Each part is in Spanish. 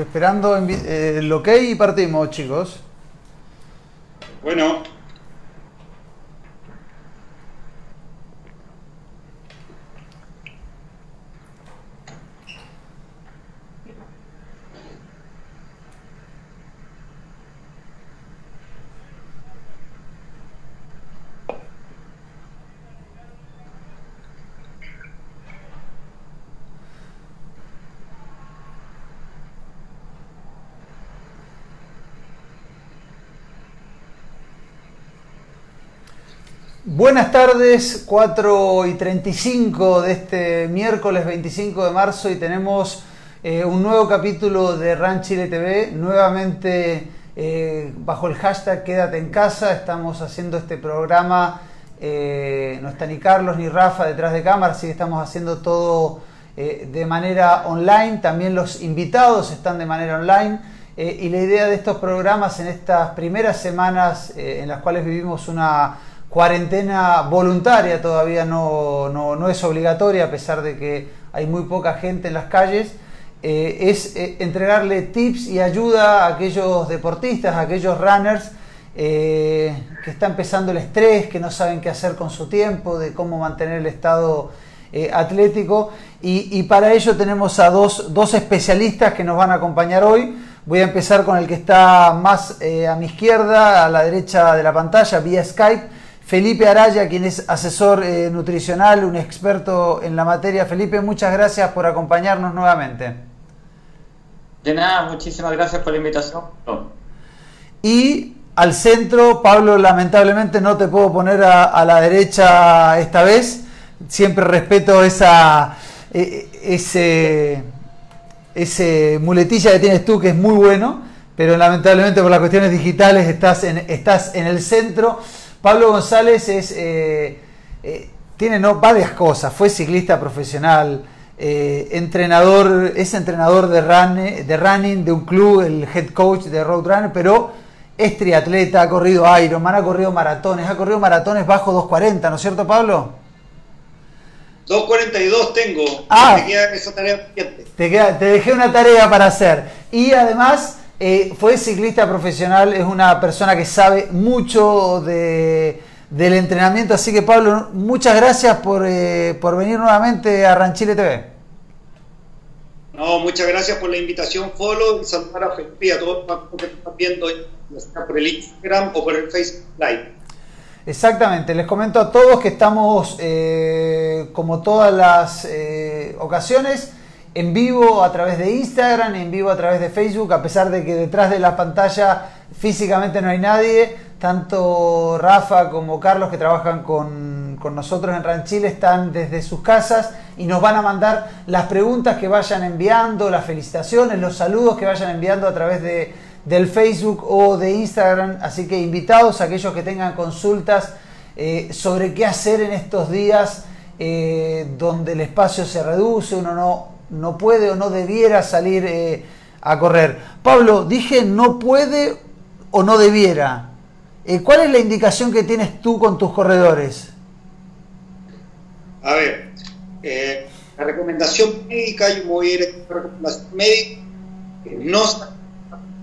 Esperando eh, el ok y partimos, chicos. Buenas tardes, 4 y 35 de este miércoles 25 de marzo y tenemos eh, un nuevo capítulo de RAN Chile TV, nuevamente eh, bajo el hashtag Quédate en casa, estamos haciendo este programa, eh, no está ni Carlos ni Rafa detrás de cámara, así que estamos haciendo todo de manera online, también los invitados están de manera online. Y la idea de estos programas en estas primeras semanas en las cuales vivimos una cuarentena voluntaria, todavía no, no, es obligatoria a pesar de que hay muy poca gente en las calles, eh, es eh, entregarle tips y ayuda a aquellos deportistas, a aquellos runners eh, que está empezando el estrés, que no saben qué hacer con su tiempo, de cómo mantener el estado atlético. Y, y, para ello tenemos a dos, dos, especialistas que nos van a acompañar hoy. Voy a empezar con el que está más a mi izquierda, a la derecha de la pantalla, vía Skype Felipe Araya, quien es asesor eh, nutricional, un experto en la materia. Felipe, muchas gracias por acompañarnos nuevamente. De nada, muchísimas gracias por la invitación. Y al centro, Pablo, lamentablemente no te puedo poner a, la derecha esta vez. Siempre respeto esa, e, ese, ese muletilla que tienes tú, que es muy bueno, pero lamentablemente por las cuestiones digitales estás en, estás en el centro. Pablo González es, eh, eh, tiene no, varias cosas. Fue ciclista profesional, eh, entrenador, es entrenador de, de running de un club, el head coach de Roadrunner, pero es triatleta, ha corrido Ironman, ha corrido maratones, ha corrido maratones bajo 2.40, ¿no es cierto, Pablo? 2.42 tengo. Ah, te, te dejé una tarea para hacer. Y además eh, fue ciclista profesional, es una persona que sabe mucho de, del entrenamiento, así que Pablo, muchas gracias por, eh, por venir nuevamente a Ranchile TV. No, muchas gracias por la invitación, Follow, y saludar a Felipe y a todos los que están viendo, por el Instagram o por el Facebook Live. Exactamente, les comento a todos que estamos, eh, como todas las ocasiones, en vivo a través de Instagram, en vivo a través de Facebook, a pesar de que detrás de la pantalla físicamente no hay nadie, tanto Rafa como Carlos que trabajan con, nosotros en Ranchile están desde sus casas y nos van a mandar las preguntas que vayan enviando, las felicitaciones, los saludos que vayan enviando a través de, del Facebook o de Instagram, así que invitados a aquellos que tengan consultas eh, sobre qué hacer en estos días eh, donde el espacio se reduce, uno no no puede o no debiera salir eh, a correr. Pablo, dije no puede o no debiera. Eh, ¿Cuál es la indicación que tienes tú con tus corredores? A ver, eh, la recomendación médica, yo voy a ir a la recomendación médica, no está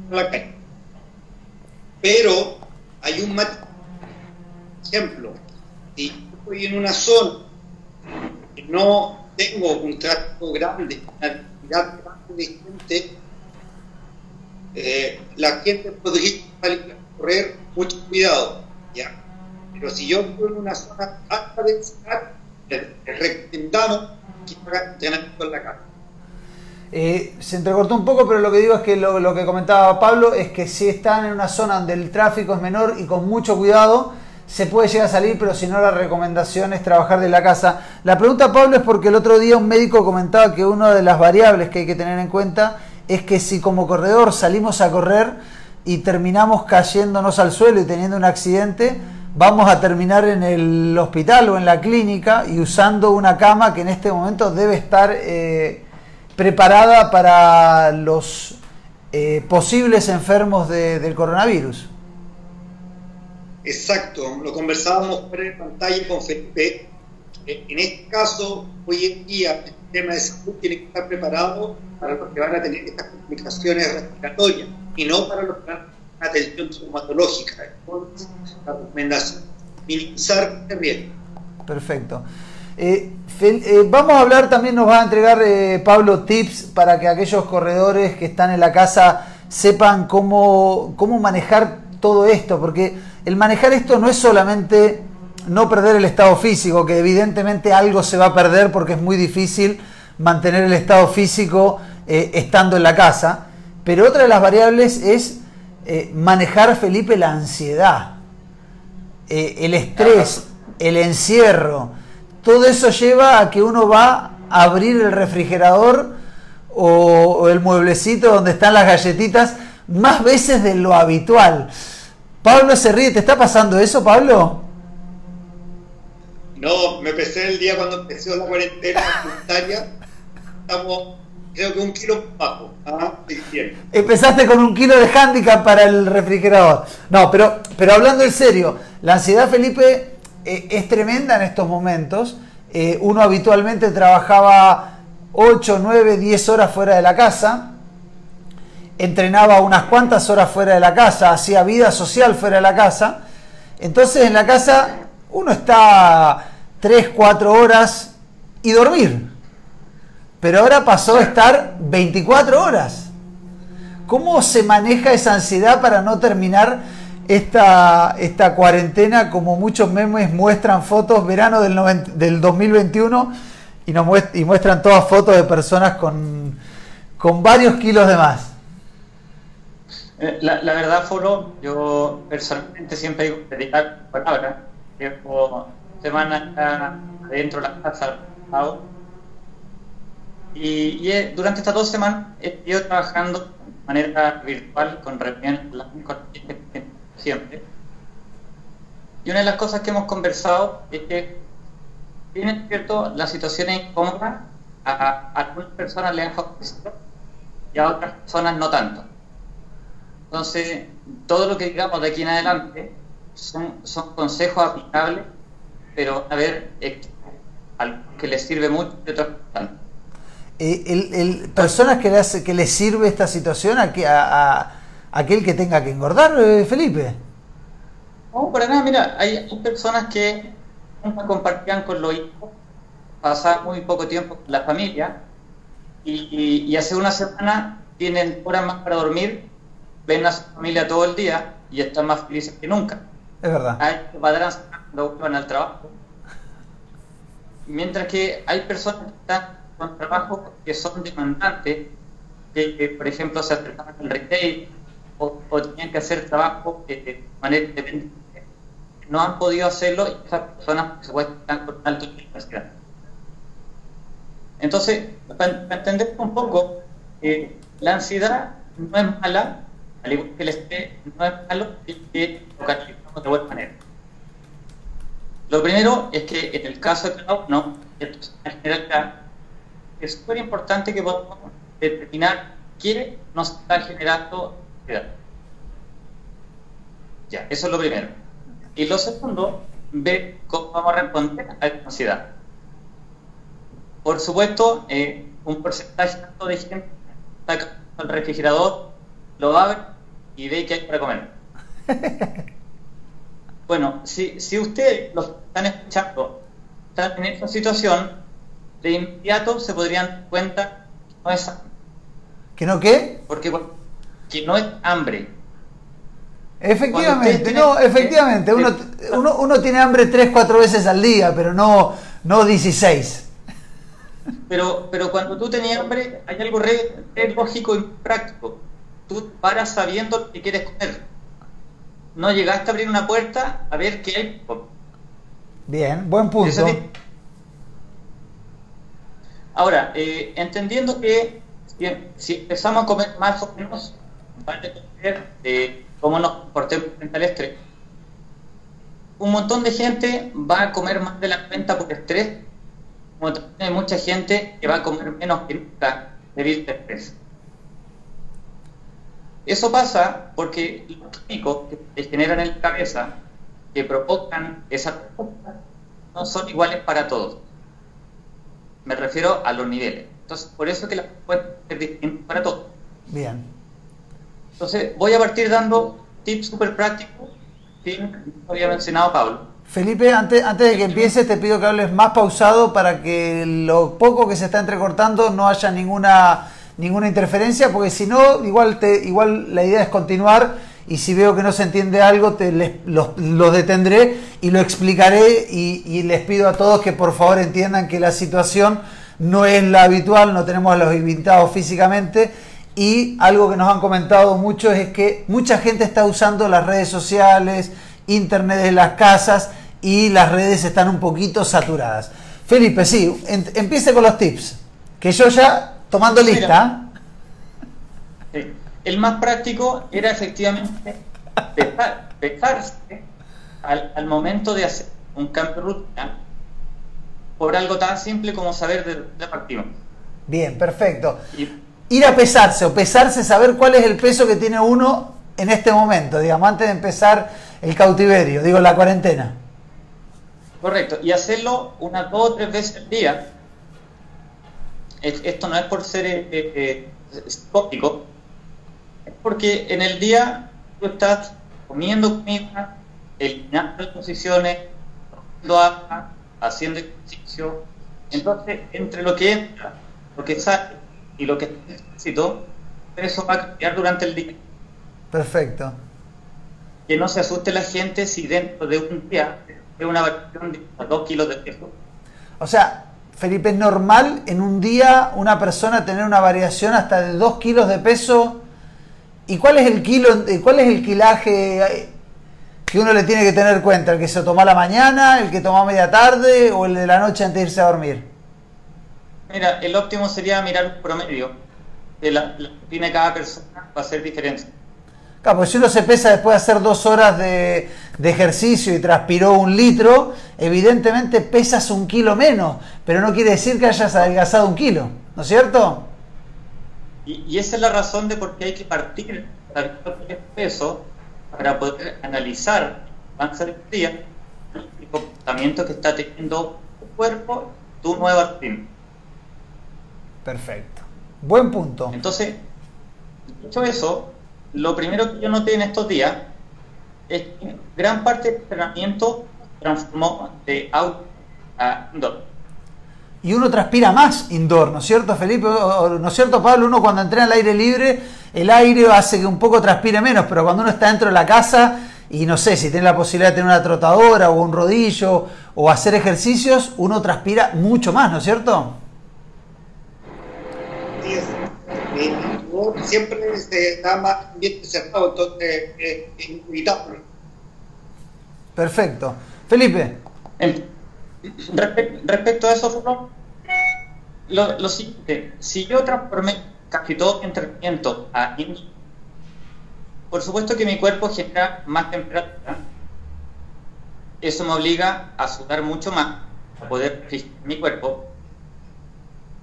la calle. Pero hay un ejemplo, si estoy en una zona que no tengo un tráfico grande, una actividad grande de gente, eh, la gente podría correr mucho cuidado. Pero si yo vivo en una zona alta de les recomendamos que hagan entrenamiento en la casa. Eh, se entrecortó un poco, pero lo que digo es que lo, que comentaba Pablo es que si están en una zona donde el tráfico es menor y con mucho cuidado, se puede llegar a salir, pero si no, la recomendación es trabajar de la casa. La pregunta, Pablo, es porque el otro día un médico comentaba que una de las variables que hay que tener en cuenta es que si como corredor salimos a correr y terminamos cayéndonos al suelo y teniendo un accidente, vamos a terminar en el hospital o en la clínica y usando una cama que en este momento debe estar eh, preparada para los eh, posibles enfermos del coronavirus. Exacto, lo conversábamos por pantalla con Felipe. en este caso, hoy en día, el sistema de salud tiene que estar preparado para los que van a tener estas complicaciones respiratorias y no para los que van a tener atención traumatológica. Entonces, la recomendación minimizar este riesgo. Perfecto. Eh, eh, vamos a hablar, también nos va a entregar eh, Pablo tips para que aquellos corredores que están en la casa sepan cómo, cómo manejar todo esto, porque el manejar esto no es solamente no perder el estado físico, que evidentemente algo se va a perder porque es muy difícil mantener el estado físico estando en la casa, pero otra de las variables es manejar, Felipe, la ansiedad, el estrés, el encierro, todo eso lleva a que uno va a abrir el refrigerador o, el mueblecito donde están las galletitas más veces de lo habitual. Pablo se ríe, ¿te está pasando eso, Pablo? No, me pesé el día cuando empezó la cuarentena voluntaria. Estamos, creo que un kilo bajo. ¿ah? Empezaste con un kilo de handicap para el refrigerador. No, pero, pero hablando en serio, la ansiedad, Felipe, eh, es tremenda en estos momentos. Eh, uno habitualmente trabajaba 8, 9, 10 horas fuera de la casa, entrenaba unas cuantas horas fuera de la casa, hacía vida social fuera de la casa. Entonces en la casa uno está 3, 4 horas y dormir. Pero ahora pasó a estar 24 horas. ¿Cómo se maneja esa ansiedad para no terminar esta, esta cuarentena, como muchos memes muestran fotos verano del, del 2021 y, y muestran todas fotos de personas con, con varios kilos de más. Eh, la, la, verdad, Foro, yo personalmente siempre digo dedicar palabras. Llevo semanas adentro de la casa y, y, durante estas dos semanas he ido trabajando de manera virtual con reuniones con siempre. Y una de las cosas que hemos conversado es que, bien cierto, la situación es incómoda, a, algunas personas le han favorecido y a otras personas no tanto. Entonces, todo lo que digamos de aquí en adelante son, son consejos aplicables, pero a ver, que les sirve mucho y tanto. Eh, el, el, personas que le hace, que les sirve esta situación a, a, aquel que tenga que engordar, eh, Felipe? No, para nada, mira, hay, personas que compartían con los hijos, pasan muy poco tiempo con la familia y, hace una semana tienen horas más para dormir, ven a su familia todo el día y están más felices que nunca. Es verdad. Hay padres cuando van al trabajo. Mientras que hay personas que están con trabajos que son demandantes, que, por ejemplo se acercan al retail, o, tenían que hacer trabajo de manera independiente, no han podido hacerlo y esas personas se están con alto de Entonces, para, entender un poco, eh, la ansiedad no es mala, al igual que el estrés no es malo, y que lo calificamos de buena manera. Lo primero es que en el caso de cada uno, en general es súper importante que podamos determinar qué nos está generando ya, eso es lo primero. Y lo segundo, ver cómo vamos a responder a la ansiedad. Por supuesto, eh, un porcentaje de gente está el refrigerador, lo abre y ve que hay para comer. bueno, si, si ustedes, los están escuchando, están en esta situación, de inmediato se podrían dar cuenta que no es ¿Que no qué? Porque que no es hambre. Efectivamente, no, efectivamente. Uno, uno, uno, tiene hambre tres, cuatro veces al día, pero no, no 16. Pero, pero cuando tú tenías hambre, hay algo re, lógico y práctico. Tú paras sabiendo lo que quieres comer. No llegaste a abrir una puerta a ver qué hay. Bien, buen punto. Ahora, eh, entendiendo que si empezamos a comer más o menos va a depender de cómo nos comportemos frente al estrés. Un montón de gente va a comer más de la cuenta por estrés, como hay mucha gente que va a comer menos que nunca debido al estrés. Eso pasa porque los químicos que se generan en la cabeza, que provocan esa no son iguales para todos. Me refiero a los niveles. Entonces, por eso que la respuesta es distinta para todos. Bien. Entonces, voy a partir dando tips súper prácticos que había mencionado Pablo. Felipe, antes, antes de que empieces, te pido que hables más pausado para que lo poco que se está entrecortando no haya ninguna, ninguna interferencia, porque si no, igual, te, igual la idea es continuar y si veo que no se entiende algo, te les, los, detendré y lo explicaré y, y, les pido a todos que por favor entiendan que la situación no es la habitual, no tenemos a los invitados físicamente y algo que nos han comentado mucho es que mucha gente está usando las redes sociales, internet de las casas y las redes están un poquito saturadas. Felipe, sí, empiece con los tips, que yo ya tomando lista. El más práctico era efectivamente pesarse al, al, momento de hacer un cambio de rutina por algo tan simple como saber de dónde partimos. Bien, perfecto. Ir a pesarse o pesarse, saber cuál es el peso que tiene uno en este momento, digamos, antes de empezar el cautiverio, digo, la cuarentena. Correcto, y hacerlo unas dos o tres veces al día. Esto no es por ser eh, eh, es porque en el día tú estás comiendo comida, eliminando posiciones, tomando agua, haciendo ejercicio. Entonces, entre lo que entra, lo que sale y lo que necesito, eso va a cambiar durante el día. Perfecto. Que no se asuste la gente si dentro de un día es una variación de 2 kilos de peso. O sea, Felipe, ¿es normal en un día una persona tener una variación hasta de 2 kilos de peso? ¿Y cuál es el kilo, cuál es el kilaje eh, que uno le tiene que tener cuenta? ¿El que se toma a la mañana, el que toma a media tarde o el de la noche antes de irse a dormir? Mira, el óptimo sería mirar un promedio. La, la cada persona va a ser diferente. Claro, pues si uno se pesa después de hacer dos horas de, ejercicio y transpiró un litro, evidentemente pesas un kilo menos, pero no quiere decir que hayas adelgazado un kilo, ¿no es cierto? Y, esa es la razón de por qué hay que partir del peso para poder analizar el día el comportamiento que está teniendo tu cuerpo, tu nueva rutina. Perfecto. Buen punto. Entonces, dicho eso, lo primero que yo noté en estos días es que gran parte del entrenamiento transformó de out a indoor. Y uno transpira más indoor, ¿no es cierto, Felipe? ¿No es cierto, Pablo? Uno cuando entrena al aire libre, el aire hace que un poco transpire menos, pero cuando uno está dentro de la casa y no sé, si tiene la posibilidad de tener una trotadora o un rodillo o hacer ejercicios, uno transpira mucho más, ¿no es cierto? Siempre se da más ambiente cerrado, entonces es inevitable. Perfecto. Felipe. respecto a eso, lo, lo siguiente, si yo transformé casi todo mi entrenamiento a por supuesto que mi cuerpo genera más temperatura. Eso me obliga a sudar mucho más, a poder fijar mi cuerpo.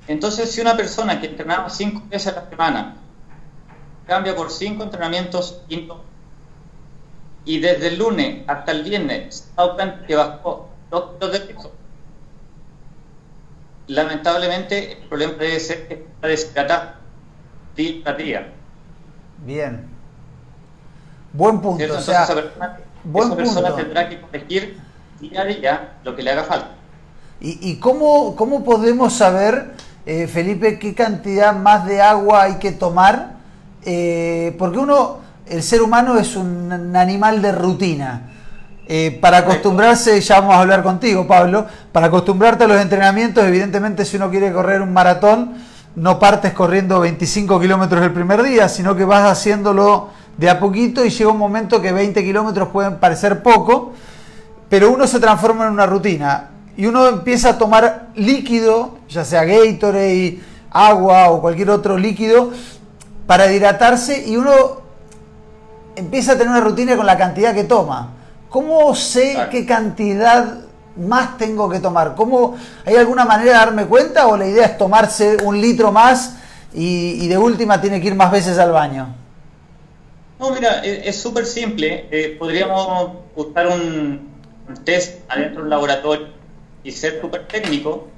Entonces, si una persona que entrenaba cinco veces a la semana cambia por cinco entrenamientos y desde el lunes hasta el viernes que bajó dos kilos de peso, lamentablemente el problema debe ser que está deshidratado día a día. Bien. Buen punto. Entonces, o sea, esa persona, buen persona tendrá que corregir día a día lo que le haga falta. ¿Y, y cómo, cómo podemos saber, eh, Felipe, qué cantidad más de agua hay que tomar eh, porque uno, el ser humano es un animal de rutina. Eh, para acostumbrarse, ya vamos a hablar contigo, Pablo, para acostumbrarte a los entrenamientos, evidentemente si uno quiere correr un maratón, no partes corriendo 25 kilómetros el primer día, sino que vas haciéndolo de a poquito y llega un momento que 20 kilómetros pueden parecer poco, pero uno se transforma en una rutina y uno empieza a tomar líquido, ya sea Gatorade, agua o cualquier otro líquido, para hidratarse y uno empieza a tener una rutina con la cantidad que toma. ¿Cómo sé qué cantidad más tengo que tomar? ¿Cómo, ¿Hay alguna manera de darme cuenta o la idea es tomarse un litro más y, de última tiene que ir más veces al baño? No, mira, es súper simple. Eh, podríamos buscar un, test adentro del laboratorio y ser súper técnico,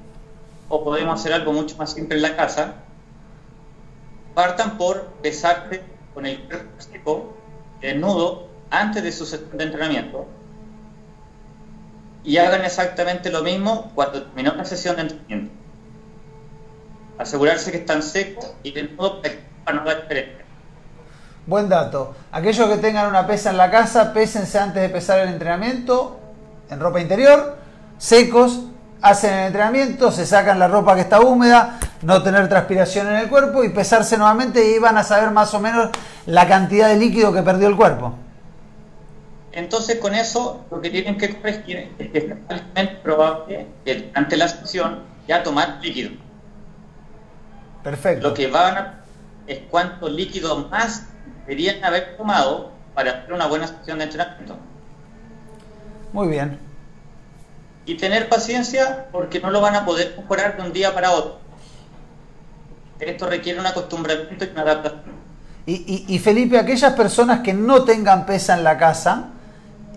o podemos hacer algo mucho más simple en la casa, partan por pesarse con el cuerpo seco, desnudo, antes de su sesión de entrenamiento, y hagan exactamente lo mismo cuando terminó la sesión de entrenamiento. Asegurarse que están secos y desnudos para no dar diferencia. Buen dato. Aquellos que tengan una pesa en la casa, pésense antes de empezar el entrenamiento en ropa interior, secos, hacen el entrenamiento, se sacan la ropa que está húmeda, no tener transpiración en el cuerpo y pesarse nuevamente y van a saber más o menos la cantidad de líquido que perdió el cuerpo. Entonces con eso lo que tienen que corregir es que es altamente probable que ante la sesión ya tomar líquido. Perfecto. Lo que van a es cuánto líquido más deberían haber tomado para hacer una buena sesión de entrenamiento. Muy bien. Y tener paciencia porque no lo van a poder mejorar de un día para otro. Esto requiere un acostumbramiento y una adaptación. Y, y, Felipe, aquellas personas que no tengan pesa en la casa,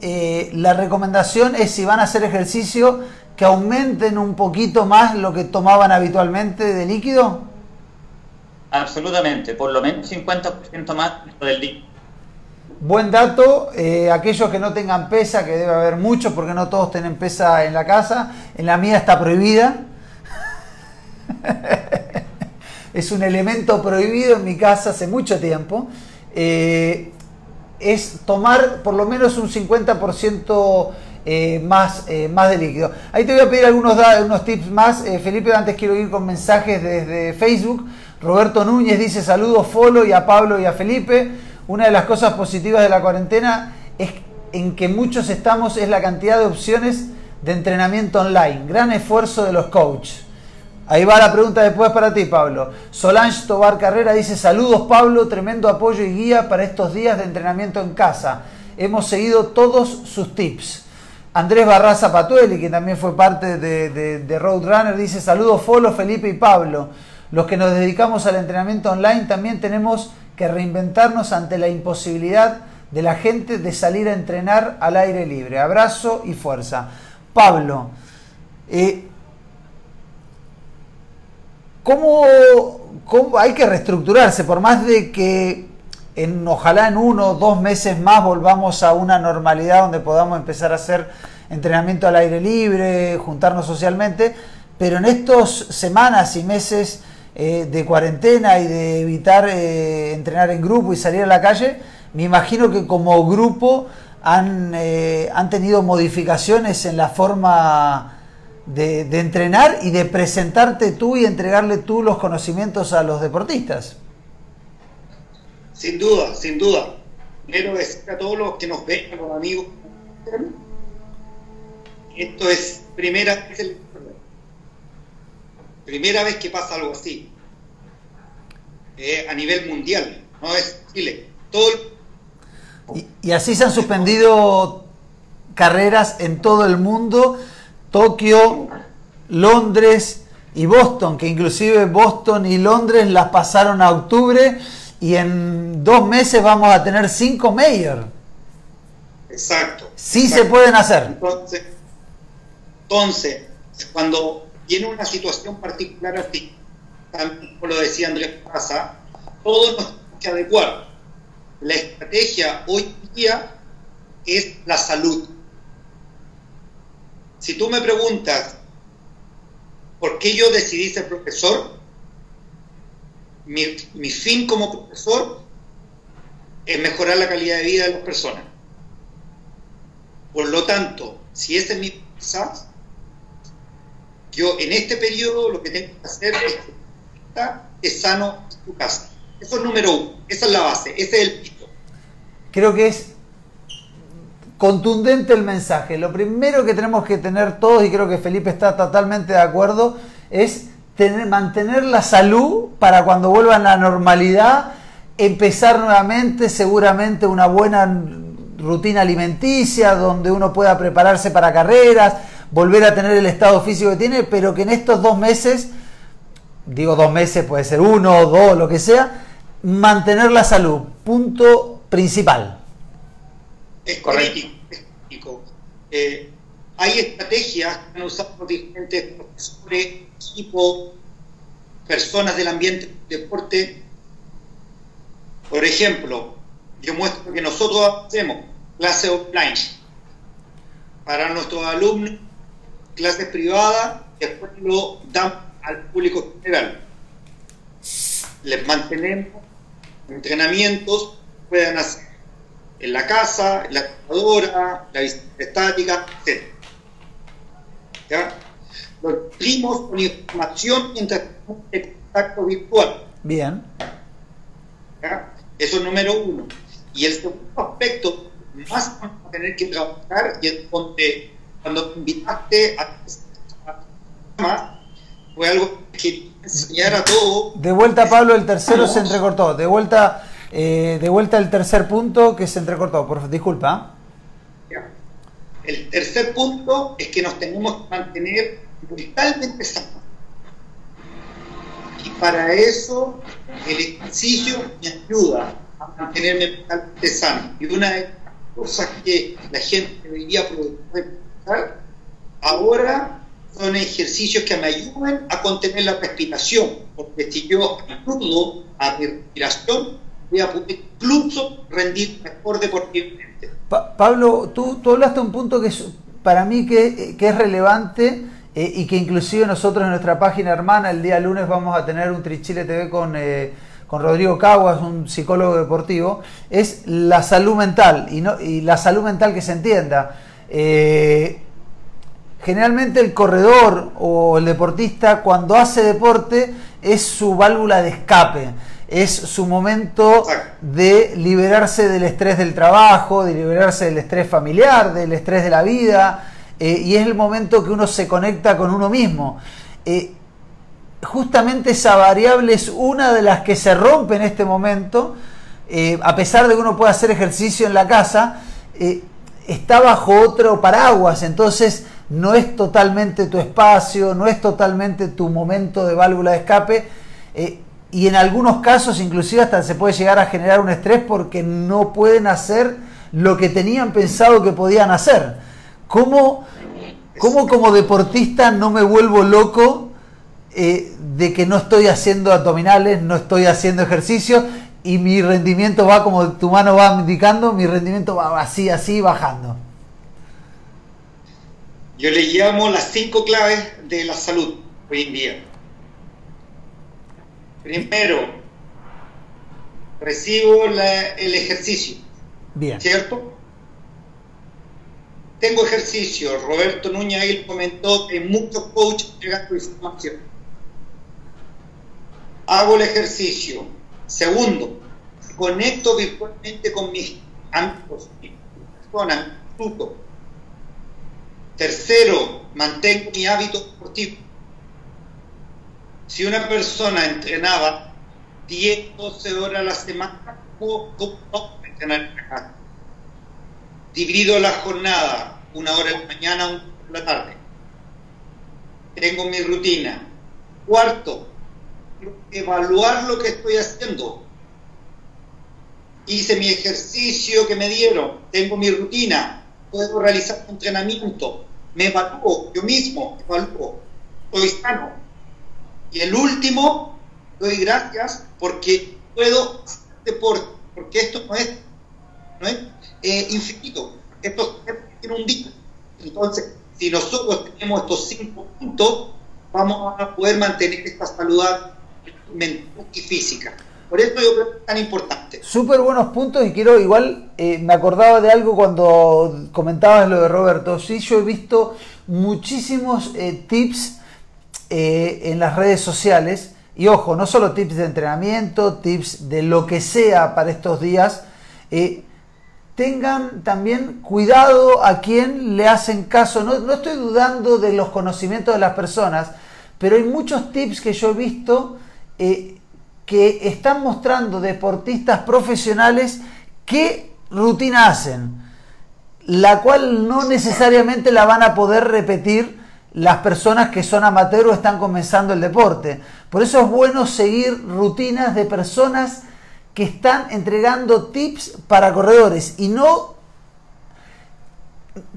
eh, la recomendación es si van a hacer ejercicio que aumenten un poquito más lo que tomaban habitualmente de líquido. Absolutamente, por lo menos 50% más del líquido. Buen dato, eh, aquellos que no tengan pesa, que debe haber muchos porque no todos tienen pesa en la casa, en la mía está prohibida. es un elemento prohibido en mi casa hace mucho tiempo. Eh, es tomar por lo menos un 50% eh, más, más de líquido. Ahí te voy a pedir algunos, unos tips más. Felipe, antes quiero ir con mensajes desde Facebook. Roberto Núñez dice saludos Folo y a Pablo y a Felipe. Una de las cosas positivas de la cuarentena es en que muchos estamos es la cantidad de opciones de entrenamiento online. Gran esfuerzo de los coaches. Ahí va la pregunta después para ti, Pablo. Solange Tobar Carrera dice saludos Pablo, tremendo apoyo y guía para estos días de entrenamiento en casa. Hemos seguido todos sus tips. Andrés Barraza Patueli, que también fue parte de, de, de Roadrunner, dice saludos Folo, Felipe y Pablo. Los que nos dedicamos al entrenamiento online también tenemos que reinventarnos ante la imposibilidad de la gente de salir a entrenar al aire libre. Abrazo y fuerza. Pablo, eh, ¿cómo, hay que reestructurarse? Por más de que ojalá en uno o dos meses más volvamos a una normalidad donde podamos empezar a hacer entrenamiento al aire libre, juntarnos socialmente, pero en estas semanas y meses eh, de cuarentena y de evitar eh, entrenar en grupo y salir a la calle, me imagino que como grupo han, eh, han tenido modificaciones en la forma de, de, entrenar y de presentarte tú y entregarle tú los conocimientos a los deportistas. Sin duda, sin duda. Quiero decir a todos los que nos ven, a los amigos, esto es primera vez Primera vez que pasa algo así. Eh, a nivel mundial, no es Chile. Todo y, y, así se han suspendido carreras en todo el mundo, Tokio, Londres y Boston, que inclusive Boston y Londres las pasaron a octubre y en dos meses vamos a tener cinco mayor. Exacto. Sí exacto. se pueden hacer. Entonces, entonces, cuando tiene una situación particular así, como lo decía Andrés Pasa, todo nos que adecuar. La estrategia hoy día es la salud. Si tú me preguntas por qué yo decidí ser profesor, mi, fin como profesor es mejorar la calidad de vida de las personas. Por lo tanto, si ese es mi pensamiento, yo en este periodo lo que tengo que hacer es que es sano en tu casa. Eso es número uno, esa es la base, ese es el piso. Creo que es contundente el mensaje. Lo primero que tenemos que tener todos, y creo que Felipe está totalmente de acuerdo, es tener, mantener la salud para cuando vuelva a la normalidad, empezar nuevamente seguramente una buena rutina alimenticia, donde uno pueda prepararse para carreras, volver a tener el estado físico que tiene, pero que en estos dos meses, digo dos meses, puede ser uno dos, lo que sea, mantener la salud, punto principal. Es crítico, es crítico. Eh, hay estrategias que han usado diferentes profesores, equipos, personas del ambiente del deporte. Por ejemplo, yo muestro que nosotros hacemos clases offline para nuestros alumnos, clases privadas, después lo damos al público general. Les mantenemos entrenamientos puedan hacer en la casa, en la computadora, la bicicleta estática, etc. ¿Ya? Lo cumplimos con información mientras tenemos el contacto virtual. Bien. ¿Ya? Eso es número uno. Y el segundo aspecto, más vamos a tener que trabajar, y es donde cuando te invitaste a programa, fue algo que enseñar a todos. De vuelta, Pablo, el tercero se entrecortó. De vuelta, eh, de vuelta el tercer punto que se entrecortó. Por, disculpa. Ya. El tercer punto es que nos tenemos que mantener mentalmente sanos. Y para eso el ejercicio me ayuda a mantenerme mentalmente sano. Y una de las cosas que la gente debería aprovechar ahora son ejercicios que me ayuden a contener la respiración, porque si yo ayudo a mi respiración, voy a poder incluso rendir mejor deportivamente. Pa Pablo, tú, tú hablaste un punto que es, para mí que, que es relevante eh, y que inclusive nosotros en nuestra página hermana el día lunes vamos a tener un Trichile TV con, eh, con Rodrigo Caguas, un psicólogo deportivo, es la salud mental y, no, y la salud mental que se entienda. Eh, generalmente el corredor o el deportista cuando hace deporte es su válvula de escape, es su momento de liberarse del estrés del trabajo, de liberarse del estrés familiar, del estrés de la vida, eh, y es el momento que uno se conecta con uno mismo. Eh, justamente esa variable es una de las que se rompe en este momento, eh, a pesar de que uno pueda hacer ejercicio en la casa, está bajo otro paraguas, entonces no es totalmente tu espacio, no es totalmente tu momento de válvula de escape. Eh, y en algunos casos inclusive hasta se puede llegar a generar un estrés porque no pueden hacer lo que tenían pensado que podían hacer. ¿Cómo, cómo como deportista no me vuelvo loco eh, de que no estoy haciendo abdominales, no estoy haciendo ejercicio y mi rendimiento va como tu mano va indicando, mi rendimiento va así, así bajando? Yo le llamo las cinco claves de la salud hoy en día. Primero, recibo la, el ejercicio. Bien. ¿Cierto? Tengo ejercicio. Roberto Núñez ahí comentó que muchos coaches llegan con información. Hago el ejercicio. Segundo, conecto virtualmente con mis amigos, mis personas, Tercero, mantengo mi hábito deportivo. Si una persona entrenaba 10, 12 horas a la semana, ¿cómo, cómo entrenar en la casa? Divido la jornada, una hora en la mañana, una hora en la tarde. Tengo mi rutina. Cuarto, evaluar lo que estoy haciendo. Hice mi ejercicio que me dieron, tengo mi rutina, puedo realizar un entrenamiento, me evalúo yo mismo, evalúo, estoy sano. Y el último, doy gracias porque puedo hacer deporte, porque esto no es, no es eh, infinito, esto tiene un día. Entonces, si nosotros tenemos estos cinco puntos, vamos a poder mantener esta salud mental y física. Por eso yo creo que es tan importante. Súper buenos puntos y quiero, igual, eh, me acordaba de algo cuando comentabas lo de Roberto. Sí, yo he visto muchísimos eh, tips eh, en las redes sociales. Y ojo, no solo tips de entrenamiento, tips de lo que sea para estos días. tengan también cuidado a quien le hacen caso. No, no estoy dudando de los conocimientos de las personas, pero hay muchos tips que yo he visto que están mostrando deportistas profesionales qué rutina hacen, la cual no necesariamente la van a poder repetir las personas que son amateurs están comenzando el deporte. Por eso es bueno seguir rutinas de personas que están entregando tips para corredores y no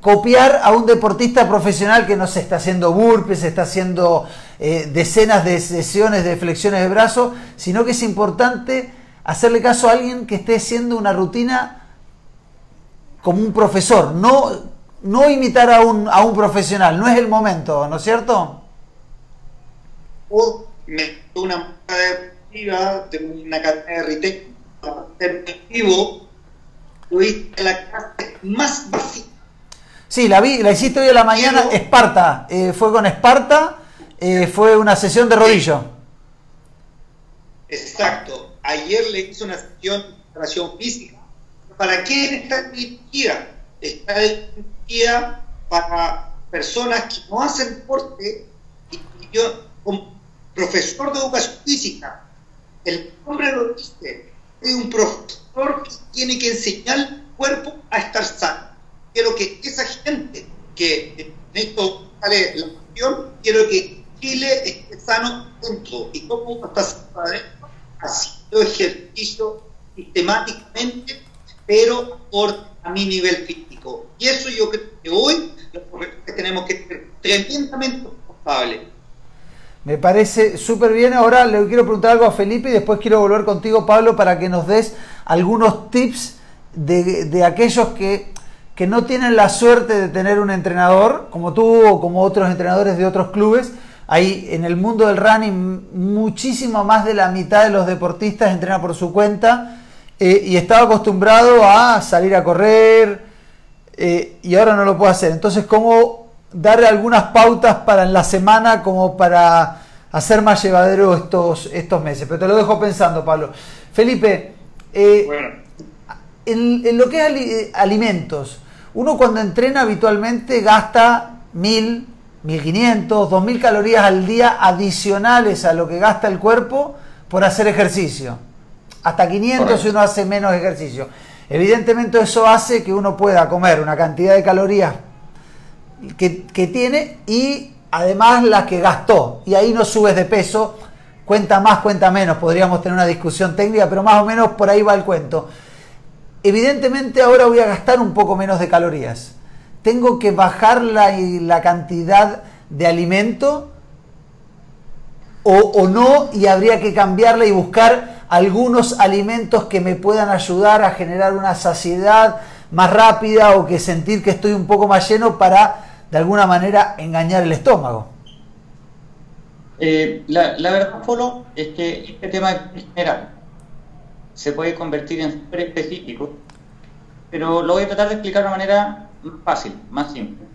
copiar a un deportista profesional que no se está haciendo burpees, está haciendo eh, decenas de sesiones de flexiones de brazos, sino que es importante hacerle caso a alguien que esté haciendo una rutina como un profesor, no, no imitar a un, a un profesional, no es el momento, ¿no es cierto? O me una deportiva de una cadena de retail vivo, en la clase más básica. Sí, la vi, la hiciste hoy a la mañana, Esparta, eh, fue con Esparta, eh, fue una sesión de rodillo. Exacto, ayer le hice una sesión de preparación física. ¿Para quién está dirigida? Está dirigida para personas que no hacen deporte y yo como profesor de educación física, el nombre lo dice, es un profesor que tiene que enseñar al cuerpo a estar sano. Quiero que esa gente que en esto sale la cuestión, quiero que Chile esté sano dentro. ¿Y cómo está sano? Haciendo ejercicio sistemáticamente, pero por a mi nivel físico. Y eso yo creo que hoy que tenemos que ser tremendamente responsables me parece súper bien. Ahora le quiero preguntar algo a Felipe y después quiero volver contigo, Pablo, para que nos des algunos tips de, aquellos que, que, no tienen la suerte de tener un entrenador, como tú o como otros entrenadores de otros clubes. Hay en el mundo del running muchísimo más de la mitad de los deportistas entrenan por su cuenta eh, y estaba acostumbrado a salir a correr eh, y ahora no lo puede hacer. Entonces, ¿cómo darle algunas pautas para en la semana como para hacer más llevadero estos, estos meses. Pero te lo dejo pensando, Pablo. Felipe, eh, en, lo que es alimentos, uno cuando entrena habitualmente gasta mil, mil quinientos, dos mil calorías al día adicionales a lo que gasta el cuerpo por hacer ejercicio. Hasta 500 si uno hace menos ejercicio. Evidentemente eso hace que uno pueda comer una cantidad de calorías que, tiene y además la que gastó. Y ahí no subes de peso, cuenta más, cuenta menos. Podríamos tener una discusión técnica, pero más o menos por ahí va el cuento. Evidentemente ahora voy a gastar un poco menos de calorías. Tengo que bajar la, la cantidad de alimento o, o, no y habría que cambiarla y buscar algunos alimentos que me puedan ayudar a generar una saciedad más rápida o que sentir que estoy un poco más lleno para de alguna manera engañar el estómago. Eh, la, verdad, Polo, es que este tema general se puede convertir en súper específico, pero lo voy a tratar de explicar de una manera más fácil, más simple.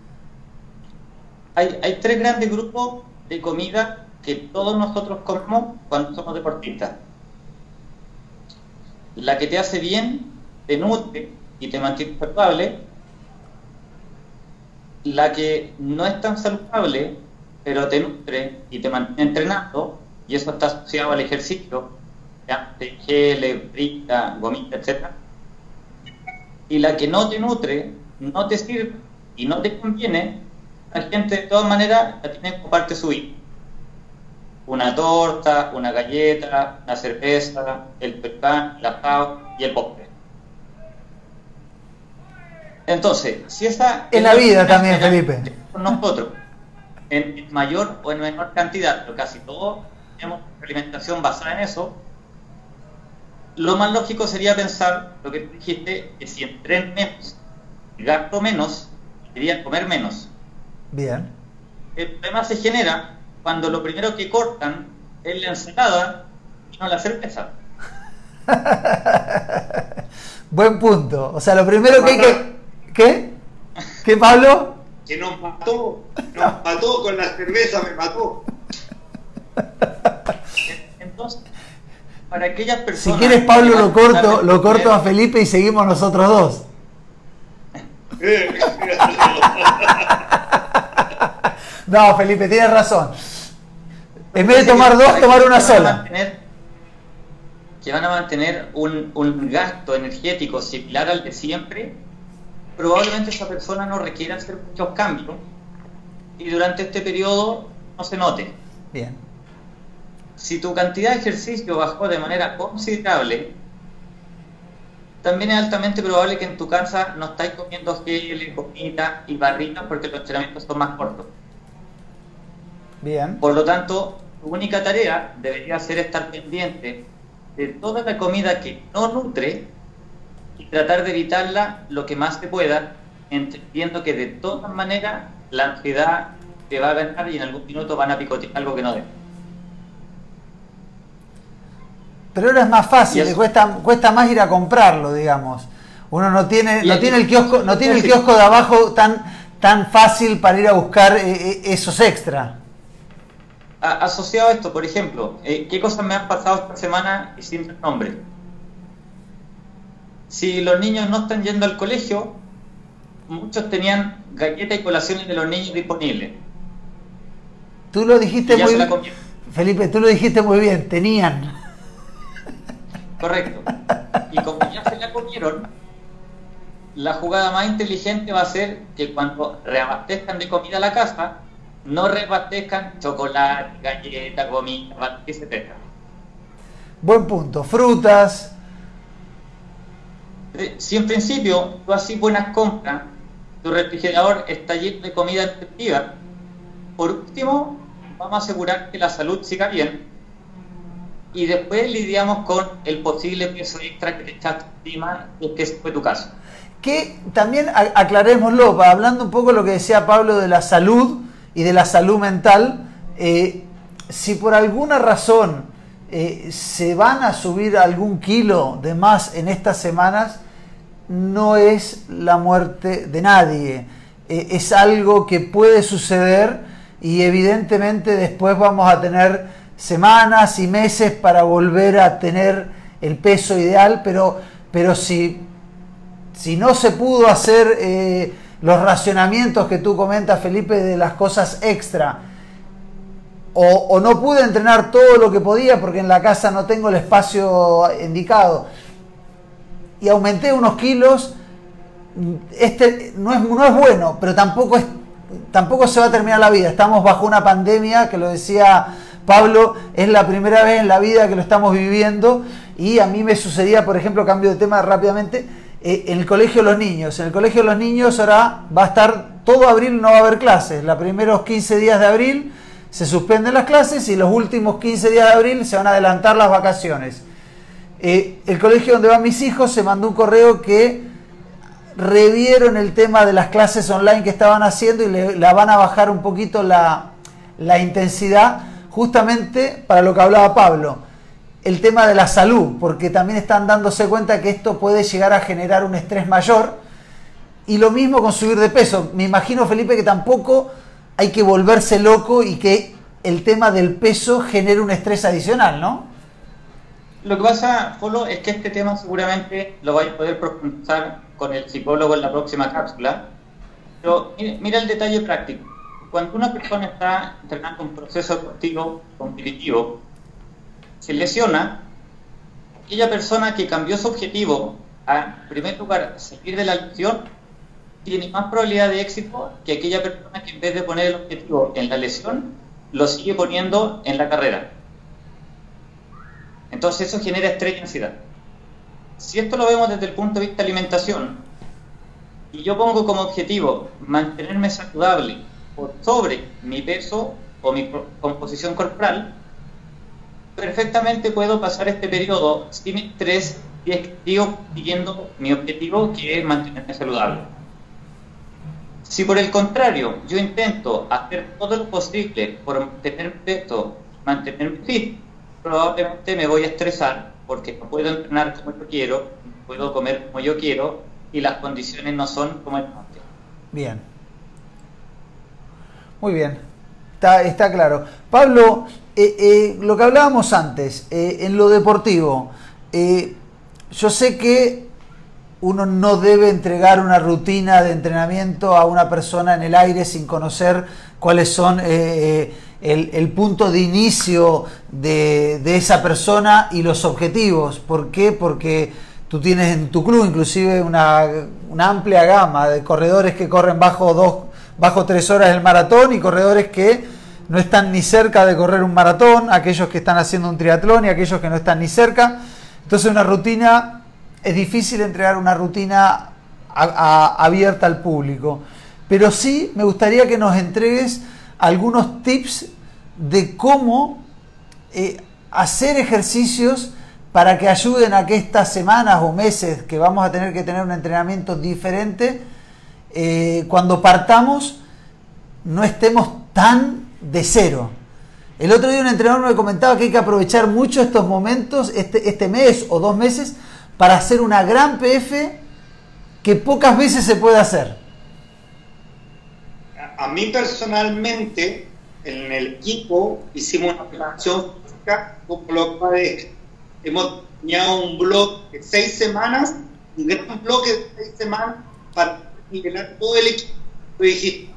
Hay, hay tres grandes grupos de comida que todos nosotros comemos cuando somos deportistas. La que te hace bien, te nutre y te mantiene saludable, la que no es tan saludable, pero te nutre y te mantiene entrenando, y eso está asociado al ejercicio, ¿ya? de gel, brita, gomita, etc. Y la que no te nutre, no te sirve y no te conviene, la gente de todas maneras la tiene como parte subir. Una torta, una galleta, una cerveza, el pecan, la pau y el postre. Entonces, si esa... En la vida también, Felipe. Nosotros, en mayor o en menor cantidad, pero casi todos tenemos alimentación basada en eso, lo más lógico sería pensar lo que tú dijiste, que si entren menos, gasto menos, deberían comer menos. Bien. El problema se genera cuando lo primero que cortan es la ensalada y no la cerveza. Buen punto. O sea, lo primero que hay que ¿Qué? ¿Qué, Pablo? Que nos mató, nos mató con la cerveza, me mató. Entonces, para aquellas personas. Si quieres, Pablo, lo corto, lo corto a Felipe y seguimos nosotros dos. no, Felipe, tienes razón. En vez de tomar dos, tomar una sola. Que van a mantener un, un gasto energético similar al de siempre probablemente esa persona no requiera hacer muchos cambios y durante este periodo no se note. Bien. Si tu cantidad de ejercicio bajó de manera considerable, también es altamente probable que en tu casa no estáis comiendo gel, comida y barritas porque los entrenamientos son más cortos. Bien. Por lo tanto, tu única tarea debería ser estar pendiente de toda la comida que no nutre y tratar de evitarla lo que más se pueda, entendiendo que de todas maneras la ansiedad te va a ganar y en algún minuto van a picotear algo que no debe. Pero ahora es más fácil, cuesta, cuesta más ir a comprarlo, digamos. Uno no tiene, no tiene el kiosco, no tiene el kiosco de abajo tan, tan fácil para ir a buscar eh, eh, esos extra. Asociado a esto, por ejemplo, eh, ¿qué cosas me han pasado esta semana y sin nombre? Si los niños no están yendo al colegio, muchos tenían galletas y colaciones de los niños disponibles. Tú lo dijiste muy bien. Felipe, tú lo dijiste muy bien, tenían. Correcto. Y como ya se la comieron, la jugada más inteligente va a ser que cuando reabastezcan de comida la casa, no reabastezcan chocolate, galleta, comida, etc. Buen punto. Frutas. Eh, si en principio tú haces buenas compras, tu refrigerador está lleno de comida efectiva, por último, vamos a asegurar que la salud siga bien y después lidiamos con el posible peso extra que te echaste encima, que fue tu caso. Que también aclarémoslo, hablando un poco de lo que decía Pablo de la salud y de la salud mental, eh, si por alguna razón eh, se van a subir algún kilo de más en estas semanas, no es la muerte de nadie, eh, es algo que puede suceder y evidentemente después vamos a tener semanas y meses para volver a tener el peso ideal, pero, pero si, si no se pudo hacer los racionamientos que tú comentas, Felipe, de las cosas extra, o, no pude entrenar todo lo que podía porque en la casa no tengo el espacio indicado, y aumenté unos kilos, este no es, no es bueno, pero tampoco, es, tampoco se va a terminar la vida. Estamos bajo una pandemia, que lo decía Pablo, es la primera vez en la vida que lo estamos viviendo. Y a mí me sucedía, por ejemplo, cambio de tema rápidamente, eh, en el colegio de los niños. En el colegio de los niños ahora va a estar todo abril, no va a haber clases. Los primeros 15 días de abril se suspenden las clases y los últimos 15 días de abril se van a adelantar las vacaciones. Eh, el colegio donde van mis hijos se mandó un correo que revieron el tema de las clases online que estaban haciendo y le, la van a bajar un poquito la, la intensidad justamente para lo que hablaba Pablo, el tema de la salud, porque también están dándose cuenta que esto puede llegar a generar un estrés mayor. Y lo mismo con subir de peso. Me imagino, Felipe, que tampoco hay que volverse loco y que el tema del peso genere un estrés adicional, ¿no? Lo que pasa, Polo, es que este tema seguramente lo vais a poder profundizar con el psicólogo en la próxima cápsula. Pero mira el detalle práctico cuando una persona está entrenando un proceso deportivo competitivo, se lesiona, aquella persona que cambió su objetivo a, en primer lugar, salir de la lesión, tiene más probabilidad de éxito que aquella persona que en vez de poner el objetivo en la lesión, lo sigue poniendo en la carrera. Entonces eso genera estrés y ansiedad. Si esto lo vemos desde el punto de vista de alimentación, y yo pongo como objetivo mantenerme saludable por sobre mi peso o mi composición corporal, perfectamente puedo pasar este periodo sin estrés y sigo siguiendo mi objetivo que es mantenerme saludable. Si por el contrario yo intento hacer todo lo posible por mantener peso, mantenerme fit, probablemente me voy a estresar porque no puedo entrenar como yo quiero, no puedo comer como yo quiero y las condiciones no son como el antes. Bien. Muy bien, está, está claro. Pablo, eh, eh, lo que hablábamos antes, eh, en lo deportivo, yo sé que uno no debe entregar una rutina de entrenamiento a una persona en el aire sin conocer cuáles son el, punto de inicio de, esa persona y los objetivos. ¿Por qué? Porque tú tienes en tu club inclusive una, una amplia gama de corredores que corren bajo dos bajo tres horas el maratón y corredores que no están ni cerca de correr un maratón, aquellos que están haciendo un triatlón y aquellos que no están ni cerca. Entonces una rutina es difícil entregar una rutina abierta al público. Pero sí me gustaría que nos entregues algunos tips de cómo eh, hacer ejercicios para que ayuden a que estas semanas o meses que vamos a tener que tener un entrenamiento diferente, eh, cuando partamos no estemos tan de cero. El otro día un entrenador me comentaba que hay que aprovechar mucho estos momentos, este, este mes o dos meses, para hacer una gran PF que pocas veces se puede hacer. A mí personalmente, en el equipo, hicimos una preparación física como lo hemos tenido un blog de seis semanas, un gran bloque de seis semanas para nivelar todo el equipo.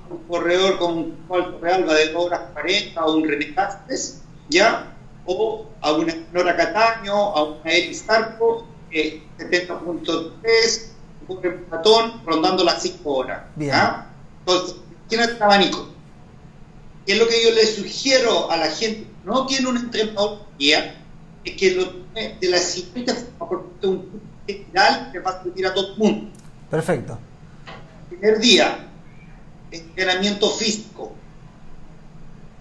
Un corredor como un Alto Real va de 2 horas 40 o un René Castes, ¿ya? O a una Nora Cataño, a una Elis Starco, eh, 70.3, un maratón rondando las 5 horas. ¿ya? Entonces, tiene este abanico. ¿Qué es lo que yo le sugiero a la gente que no tiene un entrenador guía? Es que lo tome de la siguiente forma, porque un general que va a servir a todo el mundo. Perfecto. Primer día, entrenamiento físico.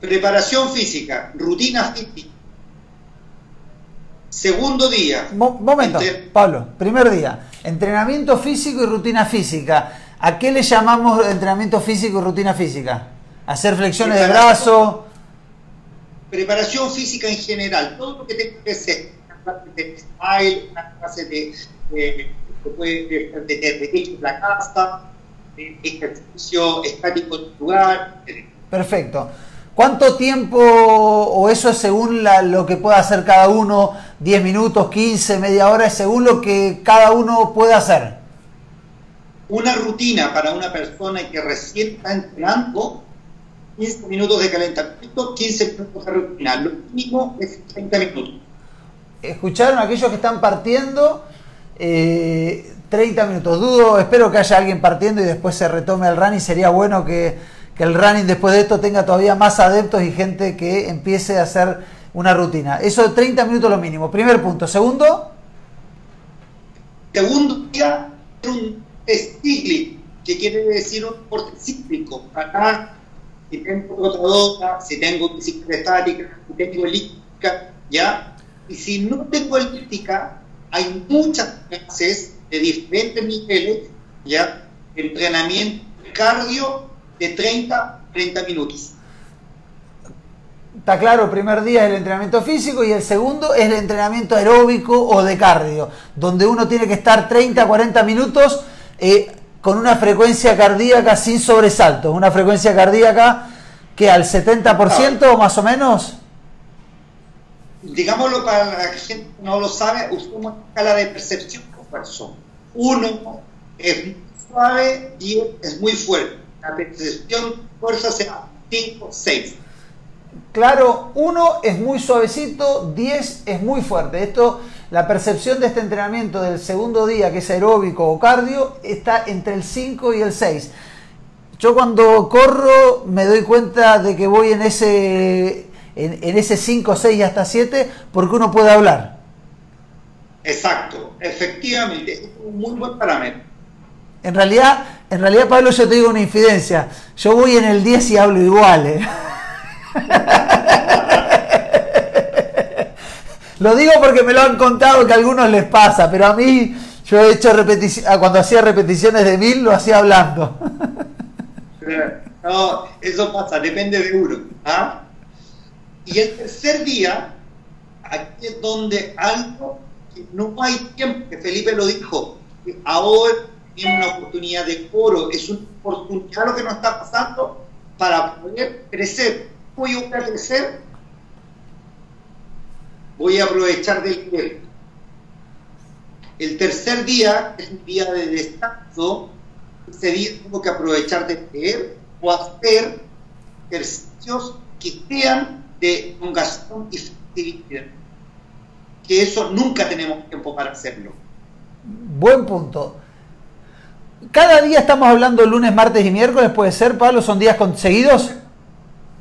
Preparación física, rutina física. Segundo día. momento, Pablo. Primer día, entrenamiento físico y rutina física. ¿A qué le llamamos entrenamiento físico y rutina física? Hacer flexiones de brazo. Preparación física en general. Todo lo que tenga que ser una clase de style, una clase de, de, de, de, de, la casa, ejercicio estático en lugar. Perfecto. ¿Cuánto tiempo, o eso es según lo que pueda hacer cada uno, 10 minutos, 15, media hora, es según lo que cada uno puede hacer? Una rutina para una persona que recién está entrenando, 15 minutos de calentamiento, 15 minutos de rutina. Lo mínimo es 30 minutos. ¿Escucharon aquellos que están partiendo? Eh, 30 minutos. Dudo, espero que haya alguien partiendo y después se retome el running. Sería bueno que, el running después de esto tenga todavía más adeptos y gente que empiece a hacer una rutina. Eso de 30 minutos lo mínimo. Primer punto. Segundo. Segundo día, un cíclico, que quiere decir un deporte cíclico. Acá, si tengo rotadora, si tengo bicicleta estática, si tengo elíptica, ¿ya? Y si no tengo elíptica, hay muchas clases de diferentes niveles, ya, entrenamiento cardio de 30 30 minutos. Está claro, el primer día es el entrenamiento físico y el segundo es el entrenamiento aeróbico o de cardio, donde uno tiene que estar 30, 40 minutos eh, con una frecuencia cardíaca sin sobresaltos, una frecuencia cardíaca que al 70% más o menos. Digámoslo para la gente que no lo sabe, usamos una escala de percepción persona. Uno es suave, y es muy fuerte. La percepción fuerza sea 5, 6. Claro, uno es muy suavecito, 10 es muy fuerte. Esto, la percepción de este entrenamiento del segundo día, que es aeróbico o cardio, está entre el 5 y el 6. Yo cuando corro me doy cuenta de que voy en ese, en, en ese 5, 6 y hasta 7 porque uno puede hablar. Exacto, efectivamente, es un muy buen parámetro. En realidad, en realidad, Pablo, yo te digo una infidencia. Yo voy en el 10 y hablo igual. ¿eh? lo digo porque me lo han contado que a algunos les pasa, pero a mí yo he hecho repeticiones, ah, cuando hacía repeticiones de mil lo hacía hablando. no, eso pasa, depende de uno. ¿ah? Y el tercer día, aquí es donde algo no hay tiempo, que Felipe lo dijo, ahora tiene una oportunidad de oro, es una oportunidad lo que nos está pasando para poder crecer. ¿Voy a crecer? Voy a aprovechar del nivel. El tercer día es un día de descanso, ese día tengo que aprovechar de leer o hacer ejercicios que sean de elongación y flexibilidad que eso nunca tenemos tiempo para hacerlo. Buen punto. Cada día estamos hablando lunes, martes y miércoles, ¿puede ser, Pablo? ¿Son días conseguidos?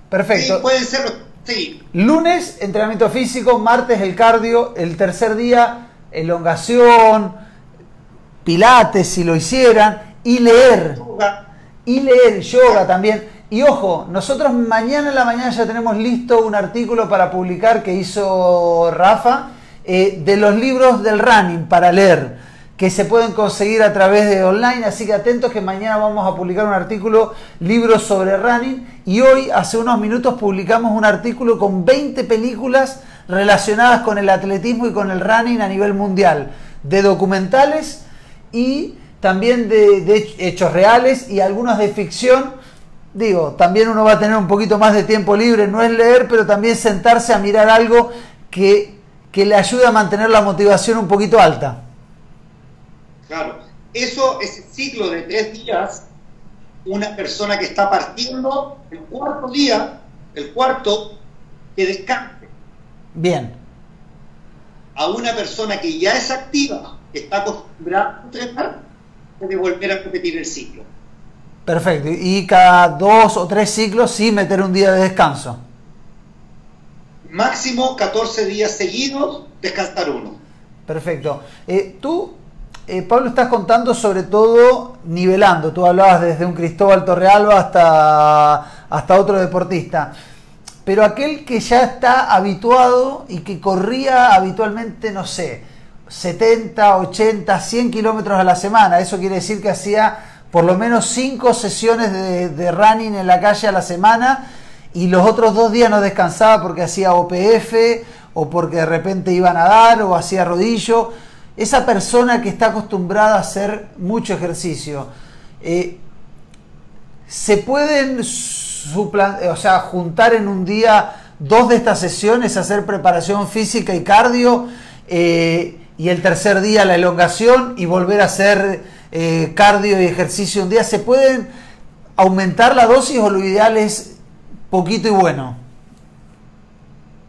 Perfecto. Sí, puede ser, sí. Lunes, entrenamiento físico, martes el cardio, el tercer día, elongación, pilates si lo hicieran, y leer. Y leer, yoga también. Y ojo, nosotros mañana en la mañana ya tenemos listo un artículo para publicar que hizo Rafa eh, de los libros del running para leer, que se pueden conseguir a través de online, así que atentos que mañana vamos a publicar un artículo, libros sobre running, y hoy, hace unos minutos, publicamos un artículo con 20 películas relacionadas con el atletismo y con el running a nivel mundial, de documentales y también de, hechos reales y algunos de ficción. Digo, también uno va a tener un poquito más de tiempo libre, no es leer, pero también sentarse a mirar algo que, que le ayude a mantener la motivación un poquito alta. Claro, eso, ese ciclo de tres días, una persona que está partiendo el cuarto día, el cuarto, que descanse. Bien. A una persona que ya es activa, que está acostumbrada a entrenar, puede volver a repetir el ciclo. Perfecto. Y cada dos o tres ciclos sí meter un día de descanso. Máximo 14 días seguidos, descansar uno. Perfecto. Eh, tú eh, Pablo, estás contando sobre todo nivelando. Tú hablabas desde un Cristóbal Torrealba hasta, hasta otro deportista. Pero aquel que ya está habituado y que corría habitualmente, no sé, 70, 80, 100 kilómetros a la semana, eso quiere decir que hacía por lo menos 5 sesiones de, de running en la calle a la semana y los otros dos días no descansaba porque hacía OPF o porque de repente iba a nadar o hacía rodillo esa persona que está acostumbrada a hacer mucho ejercicio, eh, ¿se pueden o sea, juntar en un día dos de estas sesiones, hacer preparación física y cardio, eh, y el tercer día la elongación y volver a hacer eh, cardio y ejercicio un día? ¿Se pueden aumentar la dosis o lo ideal es poquito y bueno?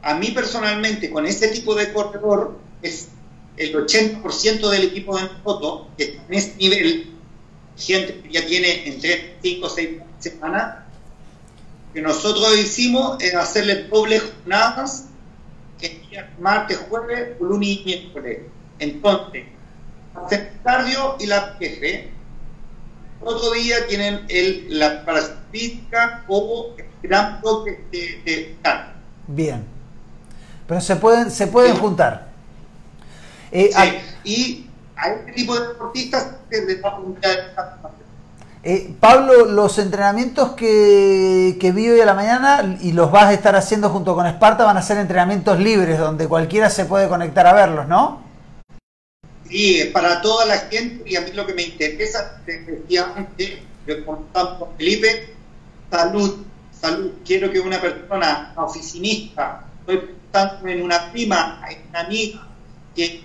A mí personalmente, con este tipo de corredor, es el 80% del equipo de foto que está en este nivel, gente que ya tiene entre 5 o 6 semanas, que nosotros hicimos es hacerle doble jornadas, que martes, jueves, lunes y miércoles. Entonces, hacer cardio y la PF. Otro día tienen el, la física o gran bloque de, de, Bien. Pero se pueden, se pueden juntar. Eh, y a este tipo de deportistas se les va a eh, Pablo, los entrenamientos que, que vi hoy a la mañana y los vas a estar haciendo junto con Esparta van a ser entrenamientos libres, donde cualquiera se puede conectar a verlos, ¿no? Sí, para toda la gente y a mí lo que me interesa, efectivamente, con Felipe, salud, salud. Quiero que una persona, una oficinista, estoy pensando en una prima, en una amiga, que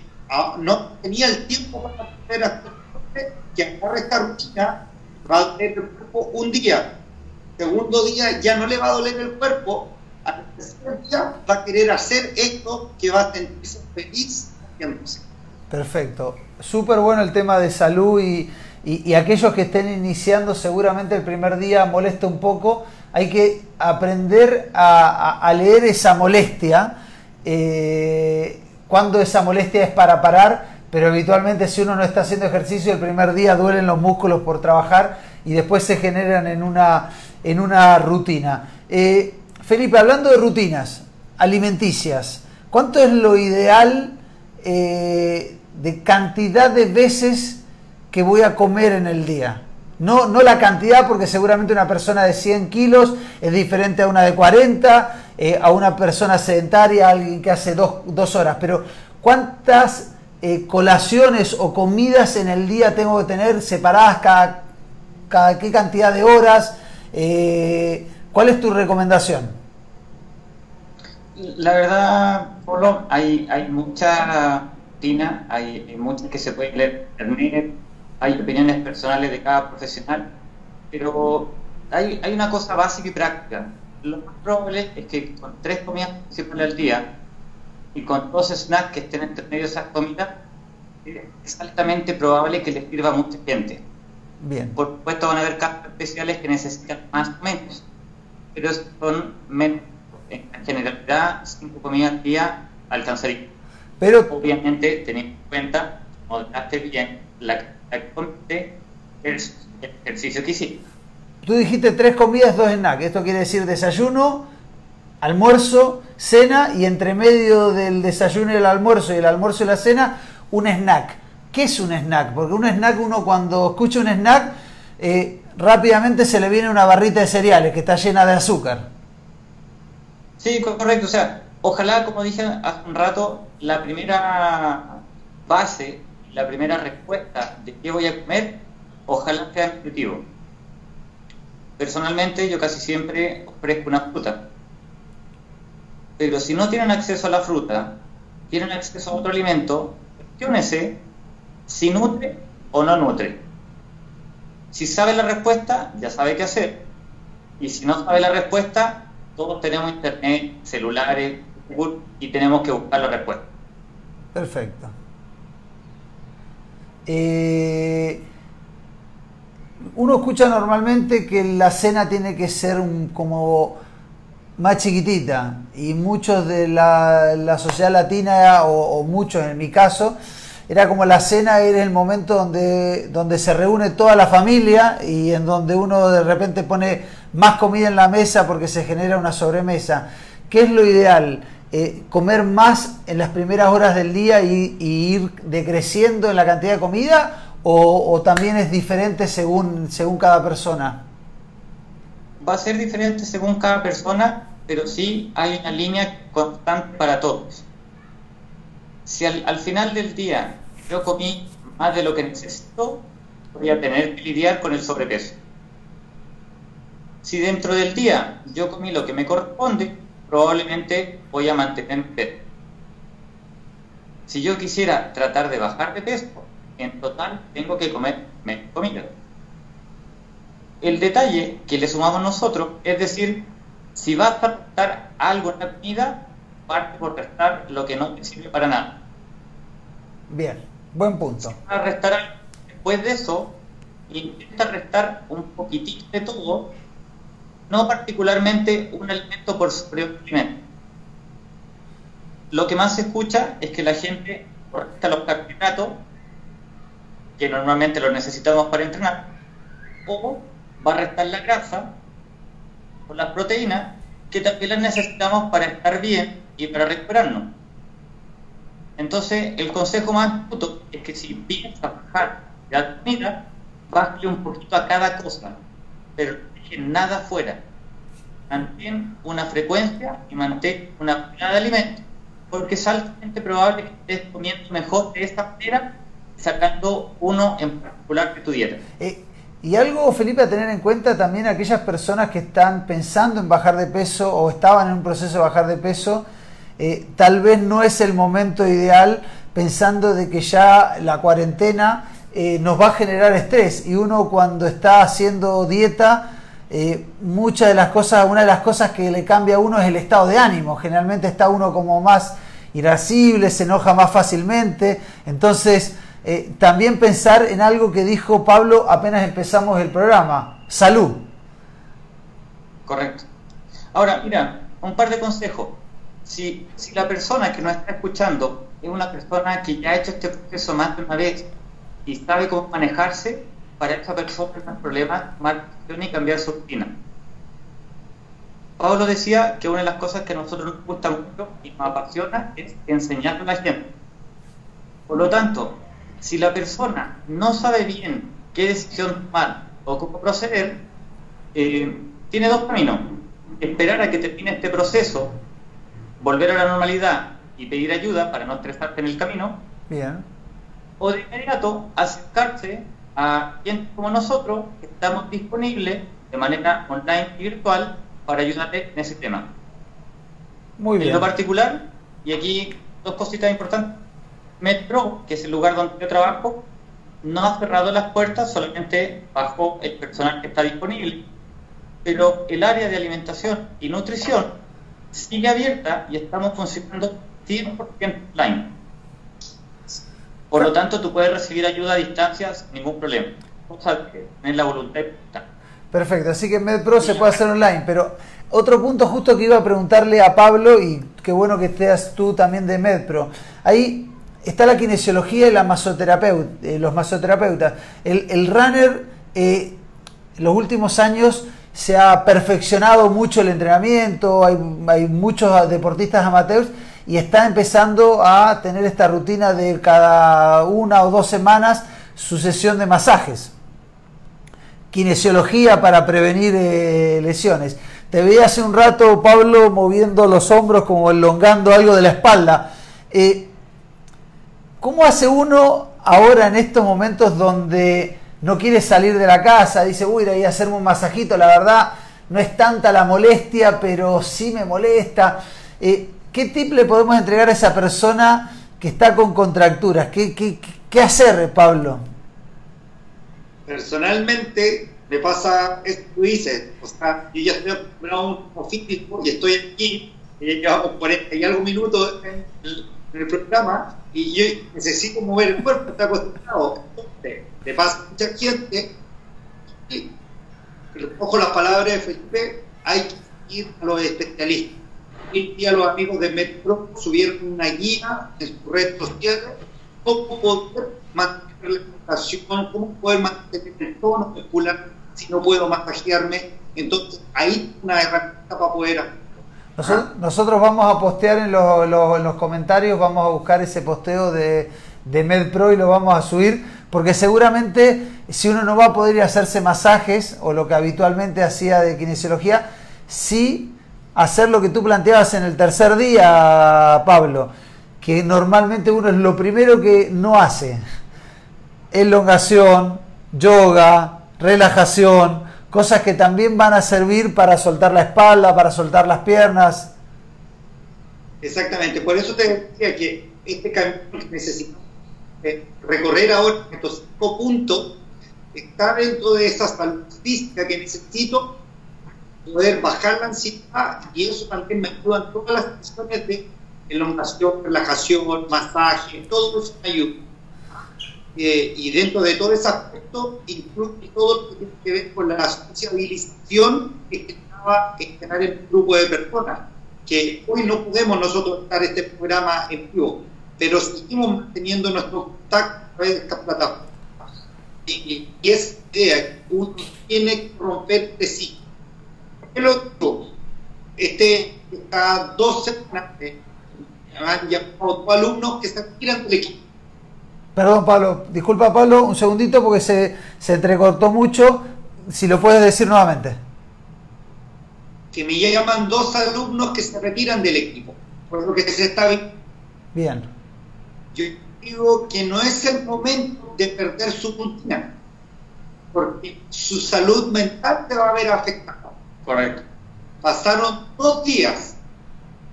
no tenía el tiempo para hacer hacer que agarre esta rutina, va a doler el cuerpo un día, segundo día ya no le va a doler el cuerpo, al tercer día va a querer hacer esto que va a sentirse feliz haciéndose. Perfecto, súper bueno el tema de salud y, y, aquellos que estén iniciando seguramente el primer día molesta un poco, hay que aprender a, leer esa molestia. Eh, cuando esa molestia es para parar, pero habitualmente si uno no está haciendo ejercicio el primer día duelen los músculos por trabajar y después se generan en una, en una rutina. Eh, Felipe, hablando de rutinas alimenticias, ¿cuánto es lo ideal eh, de cantidad de veces que voy a comer en el día? No, no la cantidad, porque seguramente una persona de 100 kilos es diferente a una de 40, eh, a una persona sedentaria, a alguien que hace dos, horas. Pero, ¿cuántas eh, colaciones o comidas en el día tengo que tener separadas cada, cada qué cantidad de horas? Eh, ¿Cuál es tu recomendación? La verdad, Polo, hay, hay mucha rutina, hay, hay muchas que se pueden leer hay opiniones personales de cada profesional, pero hay, hay una cosa básica y práctica. Lo más probable es que con tres comidas principales al día y con dos snacks que estén entre medio de esas comidas, es altamente probable que les sirva a mucha gente. Bien. Por supuesto van a haber casos especiales que necesitan más o menos, pero son menos. En generalidad, cinco comidas al día alcanzaría. Pero obviamente teniendo en cuenta, modelaste bien, la el ejercicio que hiciste. Tú dijiste tres comidas, dos snacks. Esto quiere decir desayuno, almuerzo, cena y entre medio del desayuno y el almuerzo y el almuerzo y la cena, un snack. ¿Qué es un snack? Porque un snack, uno cuando escucha un snack, eh, rápidamente se le viene una barrita de cereales que está llena de azúcar. Sí, correcto. O sea, ojalá, como dije hace un rato, la primera base, la primera respuesta de qué voy a comer, ojalá sea nutritivo. Personalmente, yo casi siempre ofrezco una fruta. Pero si no tienen acceso a la fruta, tienen acceso a otro alimento, cuestionese si nutre o no nutre. Si sabe la respuesta, ya sabe qué hacer. Y si no sabe la respuesta, todos tenemos internet, celulares, Google y tenemos que buscar la respuesta. Perfecto. Eh, uno escucha normalmente que la cena tiene que ser un, como más chiquitita y muchos de la, sociedad latina o, o, muchos en mi caso era como la cena era el momento donde, donde se reúne toda la familia y en donde uno de repente pone más comida en la mesa porque se genera una sobremesa. ¿Qué es lo ideal? Eh, ¿Comer más en las primeras horas del día y, ir decreciendo en la cantidad de comida? O, también es diferente según, según cada persona? Va a ser diferente según cada persona, pero sí hay una línea constante para todos. Si al, final del día yo comí más de lo que necesito, voy a tener que lidiar con el sobrepeso. Si dentro del día yo comí lo que me corresponde, probablemente voy a mantener peso. Si yo quisiera tratar de bajar de peso, en total tengo que comer menos comida. El detalle que le sumamos nosotros es decir, si vas a restar algo en la comida, parte por restar lo que no te sirve para nada. Bien, buen punto. Si vas a restar algo, después de eso, intenta restar un poquitito de todo no particularmente un alimento por sobrealimento. Lo que más se escucha es que la gente corta los carbohidratos, que normalmente los necesitamos para entrenar, o va a restar la grasa o las proteínas, que también las necesitamos para estar bien y para recuperarnos. Entonces, el consejo más bruto es que si piensas bajar la comida, baje un poquito a cada cosa, pero nada fuera. Mantén una frecuencia y mantén una cantidad de alimentos, porque es altamente probable que estés comiendo mejor de esta manera, sacando uno en particular de tu. Eh, y algo, Felipe, a tener en cuenta también aquellas personas que están pensando en bajar de peso o estaban en un proceso de bajar de peso, eh, tal vez no es el momento ideal pensando de que ya la cuarentena eh, nos va a generar estrés y uno cuando está haciendo dieta eh, muchas de las cosas, una de las cosas que le cambia a uno es el estado de ánimo. Generalmente está uno como más irascible, se enoja más fácilmente. Entonces, eh, también pensar en algo que dijo Pablo apenas empezamos el programa, salud. Correcto. Ahora, mira, un par de consejos. Si, si la persona que nos está escuchando es una persona que ya ha hecho este proceso más de una vez y sabe cómo manejarse, para esa persona es un problema tomar y cambiar su rutina. Pablo decía que una de las cosas que a nosotros nos gusta mucho y nos apasiona es enseñar a la gente. Por lo tanto, si la persona no sabe bien qué decisión tomar o cómo proceder, eh, tiene dos caminos. Esperar a que termine este proceso, volver a la normalidad y pedir ayuda para no estresarse en el camino. Bien. O de inmediato acercarse a quien como nosotros estamos disponibles de manera online y virtual para ayudarte en ese tema. Muy bien. En lo particular, y aquí dos cositas importantes, Metro, que es el lugar donde yo trabajo, no ha cerrado las puertas solamente bajo el personal que está disponible, pero el área de alimentación y nutrición sigue abierta y estamos funcionando 100% online. Por lo tanto, tú puedes recibir ayuda a distancia sin ningún problema. Cosa que es la voluntad. Perfecto, así que MedPro se puede hacer online, pero otro punto justo que iba a preguntarle a Pablo, y qué bueno que estés tú también de MedPro. Ahí está la kinesiología y la masoterapeuta, eh, los masoterapeutas. El, runner, en los últimos años, se ha perfeccionado mucho el entrenamiento, hay, hay, muchos deportistas amateurs y está empezando a tener esta rutina de cada una o dos semanas su sesión de masajes. Kinesiología para prevenir eh, lesiones. Te veía hace un rato, Pablo, moviendo los hombros como elongando algo de la espalda. Eh, ¿Cómo hace uno ahora en estos momentos donde no quiere salir de la casa? Dice, uy, ir a hacerme un masajito, la verdad no es tanta la molestia, pero sí me molesta. Eh, ¿Qué tip le podemos entregar a esa persona que está con contracturas? ¿Qué, qué, qué hacer, Pablo? Personalmente me pasa esto que dices, o sea, yo ya estoy acostumbrado a un físico y estoy aquí, y llevamos 40 y algo minutos en el, programa y yo necesito mover el cuerpo, está acostumbrado. Entonces, le pasa a mucha gente, y recojo las palabras de Felipe, hay que ir a los especialistas Hoy día los amigos de Metro subieron una guía en sus redes sociales cómo poder mantener la educación, cómo poder mantener el tono muscular si no puedo masajearme. Entonces, ahí una herramienta para poder nosotros, nosotros, vamos a postear en, los comentarios, vamos a buscar ese posteo de, de MedPro y lo vamos a subir, porque seguramente si uno no va a poder ir a hacerse masajes o lo que habitualmente hacía de kinesiología, sí hacer lo que tú planteabas en el tercer día, Pablo, que normalmente uno es lo primero que no hace. Elongación, yoga, relajación, cosas que también van a servir para soltar la espalda, para soltar las piernas. Exactamente, por eso te decía que este camino que necesitamos eh, recorrer ahora, estos cinco puntos, está dentro de esa salud que necesito poder bajar la ansiedad y eso también me ayuda en todas las cuestiones de elongación, relajación, masaje, todo eso me ayuda. Eh, y dentro de todo ese aspecto incluye todo lo que tiene que ver con la sociabilización que estaba en un grupo de personas, que hoy no podemos nosotros estar este programa en vivo, pero seguimos manteniendo nuestro contacto a través de estas plataformas. Y, y, es idea uno tiene que romper de sí el otro, este, estas dos semanas han llamado dos alumnos que se retiran del equipo. Perdón, Pablo, disculpa, Pablo, un segundito porque se, se entrecortó mucho. Si lo puedes decir nuevamente. Que me llaman dos alumnos que se retiran del equipo, por lo que se está viendo. Bien. Yo digo que no es el momento de perder su rutina, porque su salud mental te va a ver afectada. Correcto. Pasaron dos días,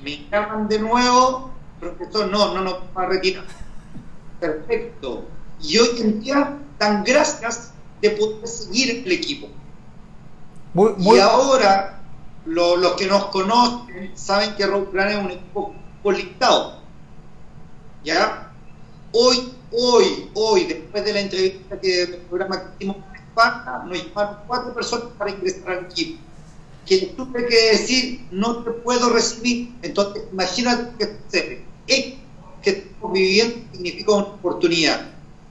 me llaman de nuevo, profesor, no, no, no, va a retirar. Perfecto. Y hoy en día dan gracias de poder seguir el equipo. Y ahora, los que nos conocen saben que Road Plan es un equipo polistado. ¿Ya? Hoy, hoy, hoy, después de la entrevista que el programa que hicimos en España, nos llamaron cuatro personas para ingresar al equipo que tuve que decir no te puedo recibir. Entonces, imagínate que sucede. que estamos viviendo significa una oportunidad.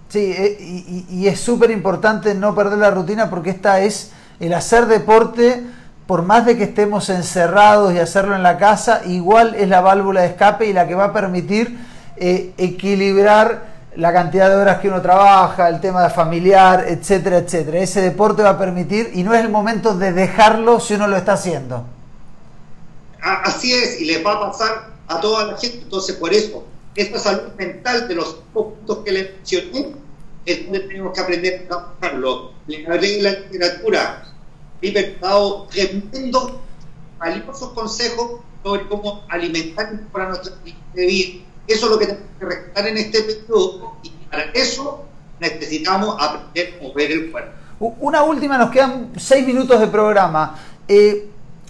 Sí, eh, y, es súper importante no perder la rutina porque esta es el hacer deporte, por más de que estemos encerrados y hacerlo en la casa, igual es la válvula de escape y la que va a permitir eh, equilibrar la cantidad de horas que uno trabaja, el tema familiar, etcétera, etcétera. Ese deporte va a permitir y no es el momento de dejarlo si uno lo está haciendo. Así es, y les va a pasar a toda la gente. Entonces, por eso, esta salud mental de los puntos que les mencioné es donde tenemos que aprender a trabajarlo. Le hablé la literatura, dado tremendo, valiosos consejos sobre cómo alimentar para nuestra vida eso es lo que tenemos que rescatar en este periodo y para eso necesitamos aprender a mover el cuerpo. Una última, nos quedan seis minutos de programa. Eh,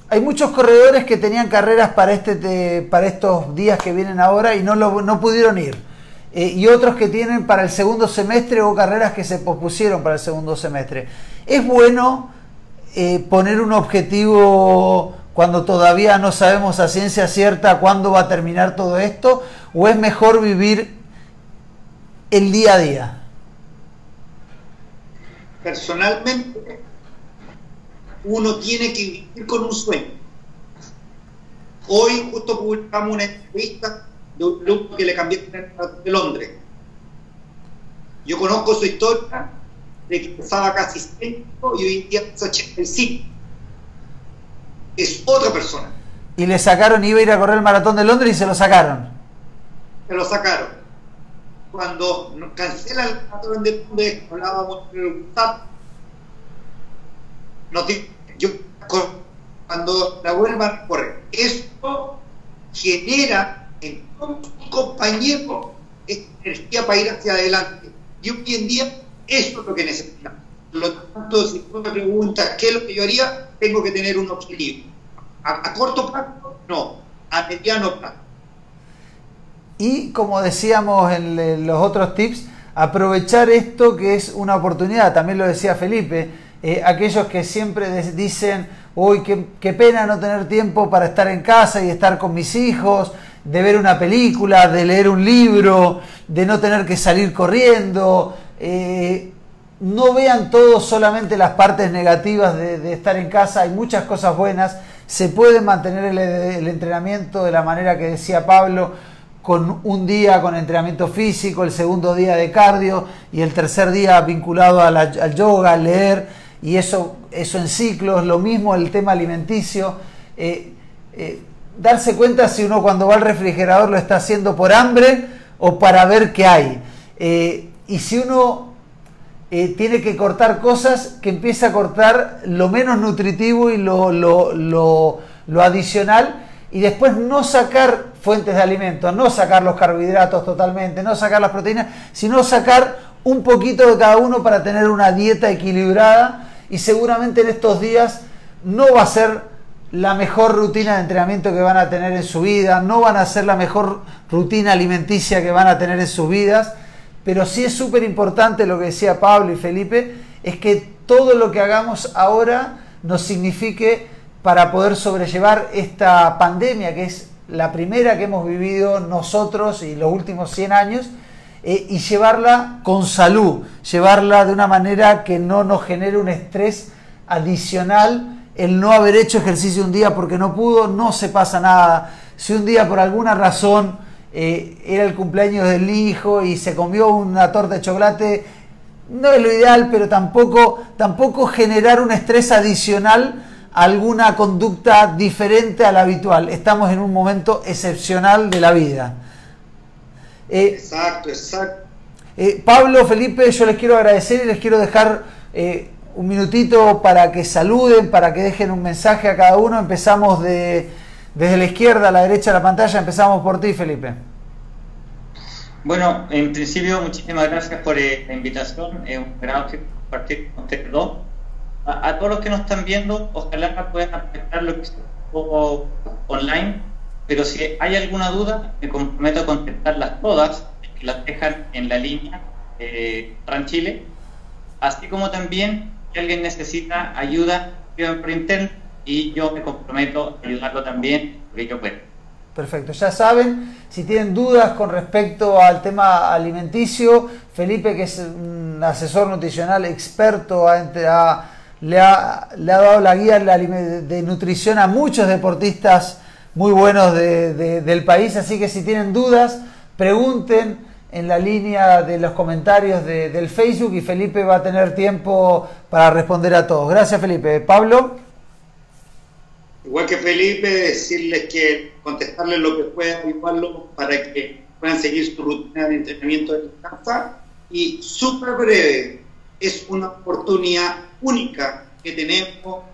hay muchos corredores que tenían carreras para, este, para estos días que vienen ahora y no, no pudieron ir. Eh, y otros que tienen para el segundo semestre o carreras que se pospusieron para el segundo semestre. Es bueno eh, poner un objetivo cuando todavía no sabemos a ciencia cierta cuándo va a terminar todo esto? ¿O es mejor vivir el día a día? Personalmente, uno tiene que vivir con un sueño. Hoy justo publicamos una entrevista de un grupo que le cambió de Londres. Yo conozco su historia de que pesaba casi 100 y hoy en día pesa 85. Es otra persona. Y le sacaron, iba a ir a correr el maratón de Londres y se lo sacaron. Se lo sacaron. Cuando cancela el maratón de Londres, hablábamos de WhatsApp, nos yo cuando la vuelvan a correr, esto genera en todos sus compañeros energía para ir hacia adelante. Y hoy en día eso es lo que necesitamos. Por lo tanto, si tú me preguntas qué es lo que yo haría, tengo que tener un objetivo. A, corto plazo, no. A mediano plazo. Y como decíamos en los otros tips, aprovechar esto que es una oportunidad, también lo decía Felipe, eh, aquellos que siempre dicen, uy, qué, qué, pena no tener tiempo para estar en casa y estar con mis hijos, de ver una película, de leer un libro, de no tener que salir corriendo, eh, no vean todos solamente las partes negativas de, estar en casa, hay muchas cosas buenas, se puede mantener el, entrenamiento de la manera que decía Pablo, con un día con entrenamiento físico, el segundo día de cardio y el tercer día vinculado al yoga, al leer, y eso, eso en ciclos, lo mismo el tema alimenticio. Eh, eh, darse cuenta si uno cuando va al refrigerador lo está haciendo por hambre o para ver qué hay y si uno eh, tiene que cortar cosas, que empiece a cortar lo menos nutritivo y lo, lo, adicional y después no sacar fuentes de alimentos, no sacar los carbohidratos totalmente, no sacar las proteínas, sino sacar un poquito de cada uno para tener una dieta equilibrada y seguramente en estos días no va a ser la mejor rutina de entrenamiento que van a tener en su vida, no van a ser la mejor rutina alimenticia que van a tener en sus vidas, pero sí es súper importante lo que decía Pablo y Felipe, es que todo lo que hagamos ahora nos signifique para poder sobrellevar esta pandemia, que es la primera que hemos vivido nosotros y los últimos 100 años, eh, y llevarla con salud, llevarla de una manera que no nos genere un estrés adicional. El no haber hecho ejercicio un día porque no pudo, no se pasa nada. Si un día por alguna razón eh, era el cumpleaños del hijo y se comió una torta de chocolate, no es lo ideal, pero tampoco, tampoco generar un estrés adicional a alguna conducta diferente a la habitual. Estamos en un momento excepcional de la vida. Eh, exacto, exacto. Eh, Pablo, Felipe, yo les quiero agradecer y les quiero dejar un minutito para que saluden, para que dejen un mensaje a cada uno. Empezamos de desde la izquierda a la derecha de la pantalla empezamos por ti, Felipe. Bueno, en principio, muchísimas gracias por eh, la invitación. Es un gran compartir con ustedes dos. A, todos los que nos están viendo, ojalá puedan aceptar lo que se online, pero si hay alguna duda, me comprometo a contestarlas todas, que las dejan en la línea eh, así como también si alguien necesita ayuda, por internet y yo me comprometo a ayudarlo también porque yo puedo. Perfecto, ya saben, si tienen dudas con respecto al tema alimenticio, Felipe, que es un asesor nutricional experto, le, ha, dado la guía de nutrición a muchos deportistas muy buenos del país, así que si tienen dudas, pregunten en la línea de los comentarios del Facebook y Felipe va a tener tiempo para responder a todos. Gracias Felipe. Pablo. Igual que Felipe, decirles que contestarles lo que puedan, igual para que puedan seguir su rutina de entrenamiento de casa. Y súper breve, es una oportunidad única que tenemos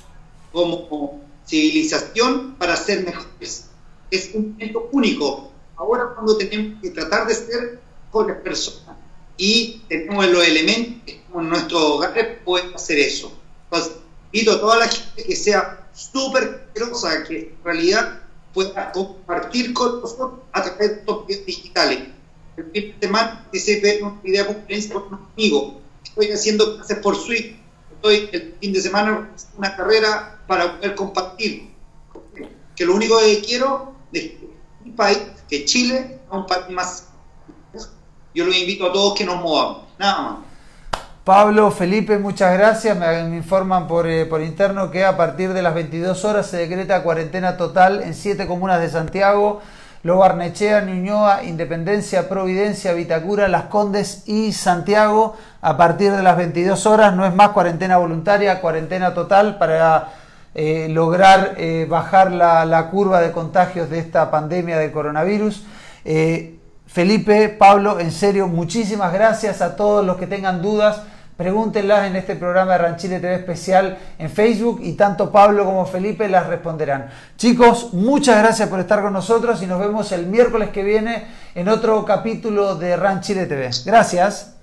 como civilización para ser mejores. Es un momento único. Ahora cuando tenemos que tratar de ser mejores personas y tenemos los elementos en nuestro hogar, podemos hacer eso. Entonces, invito a toda la gente que sea súper generosa que en realidad pueda compartir con nosotros a través de estos videos digitales. El fin de semana participé en una videoconferencia con un amigo. Estoy haciendo clases por Swift. Estoy el fin de semana una carrera para poder compartir. Que lo único que quiero es que mi país, que Chile, es un país más yo los invito a todos que nos movamos. Nada más. Pablo, Felipe, muchas gracias. Me, informan por, eh, por, interno que a partir de las 22 horas se decreta cuarentena total en siete comunas de Santiago. Lo Barnechea, Ñuñoa, Independencia, Providencia, Vitacura, Las Condes y Santiago. A partir de las 22 horas no es más cuarentena voluntaria, cuarentena total para eh, lograr eh, bajar la, la, curva de contagios de esta pandemia del coronavirus. Felipe, Pablo, en serio, muchísimas gracias a todos los que tengan dudas Pregúntenlas en este programa de Ranchile TV especial en Facebook y tanto Pablo como Felipe las responderán. Chicos, muchas gracias por estar con nosotros y nos vemos el miércoles que viene en otro capítulo de Ranchile TV. Gracias.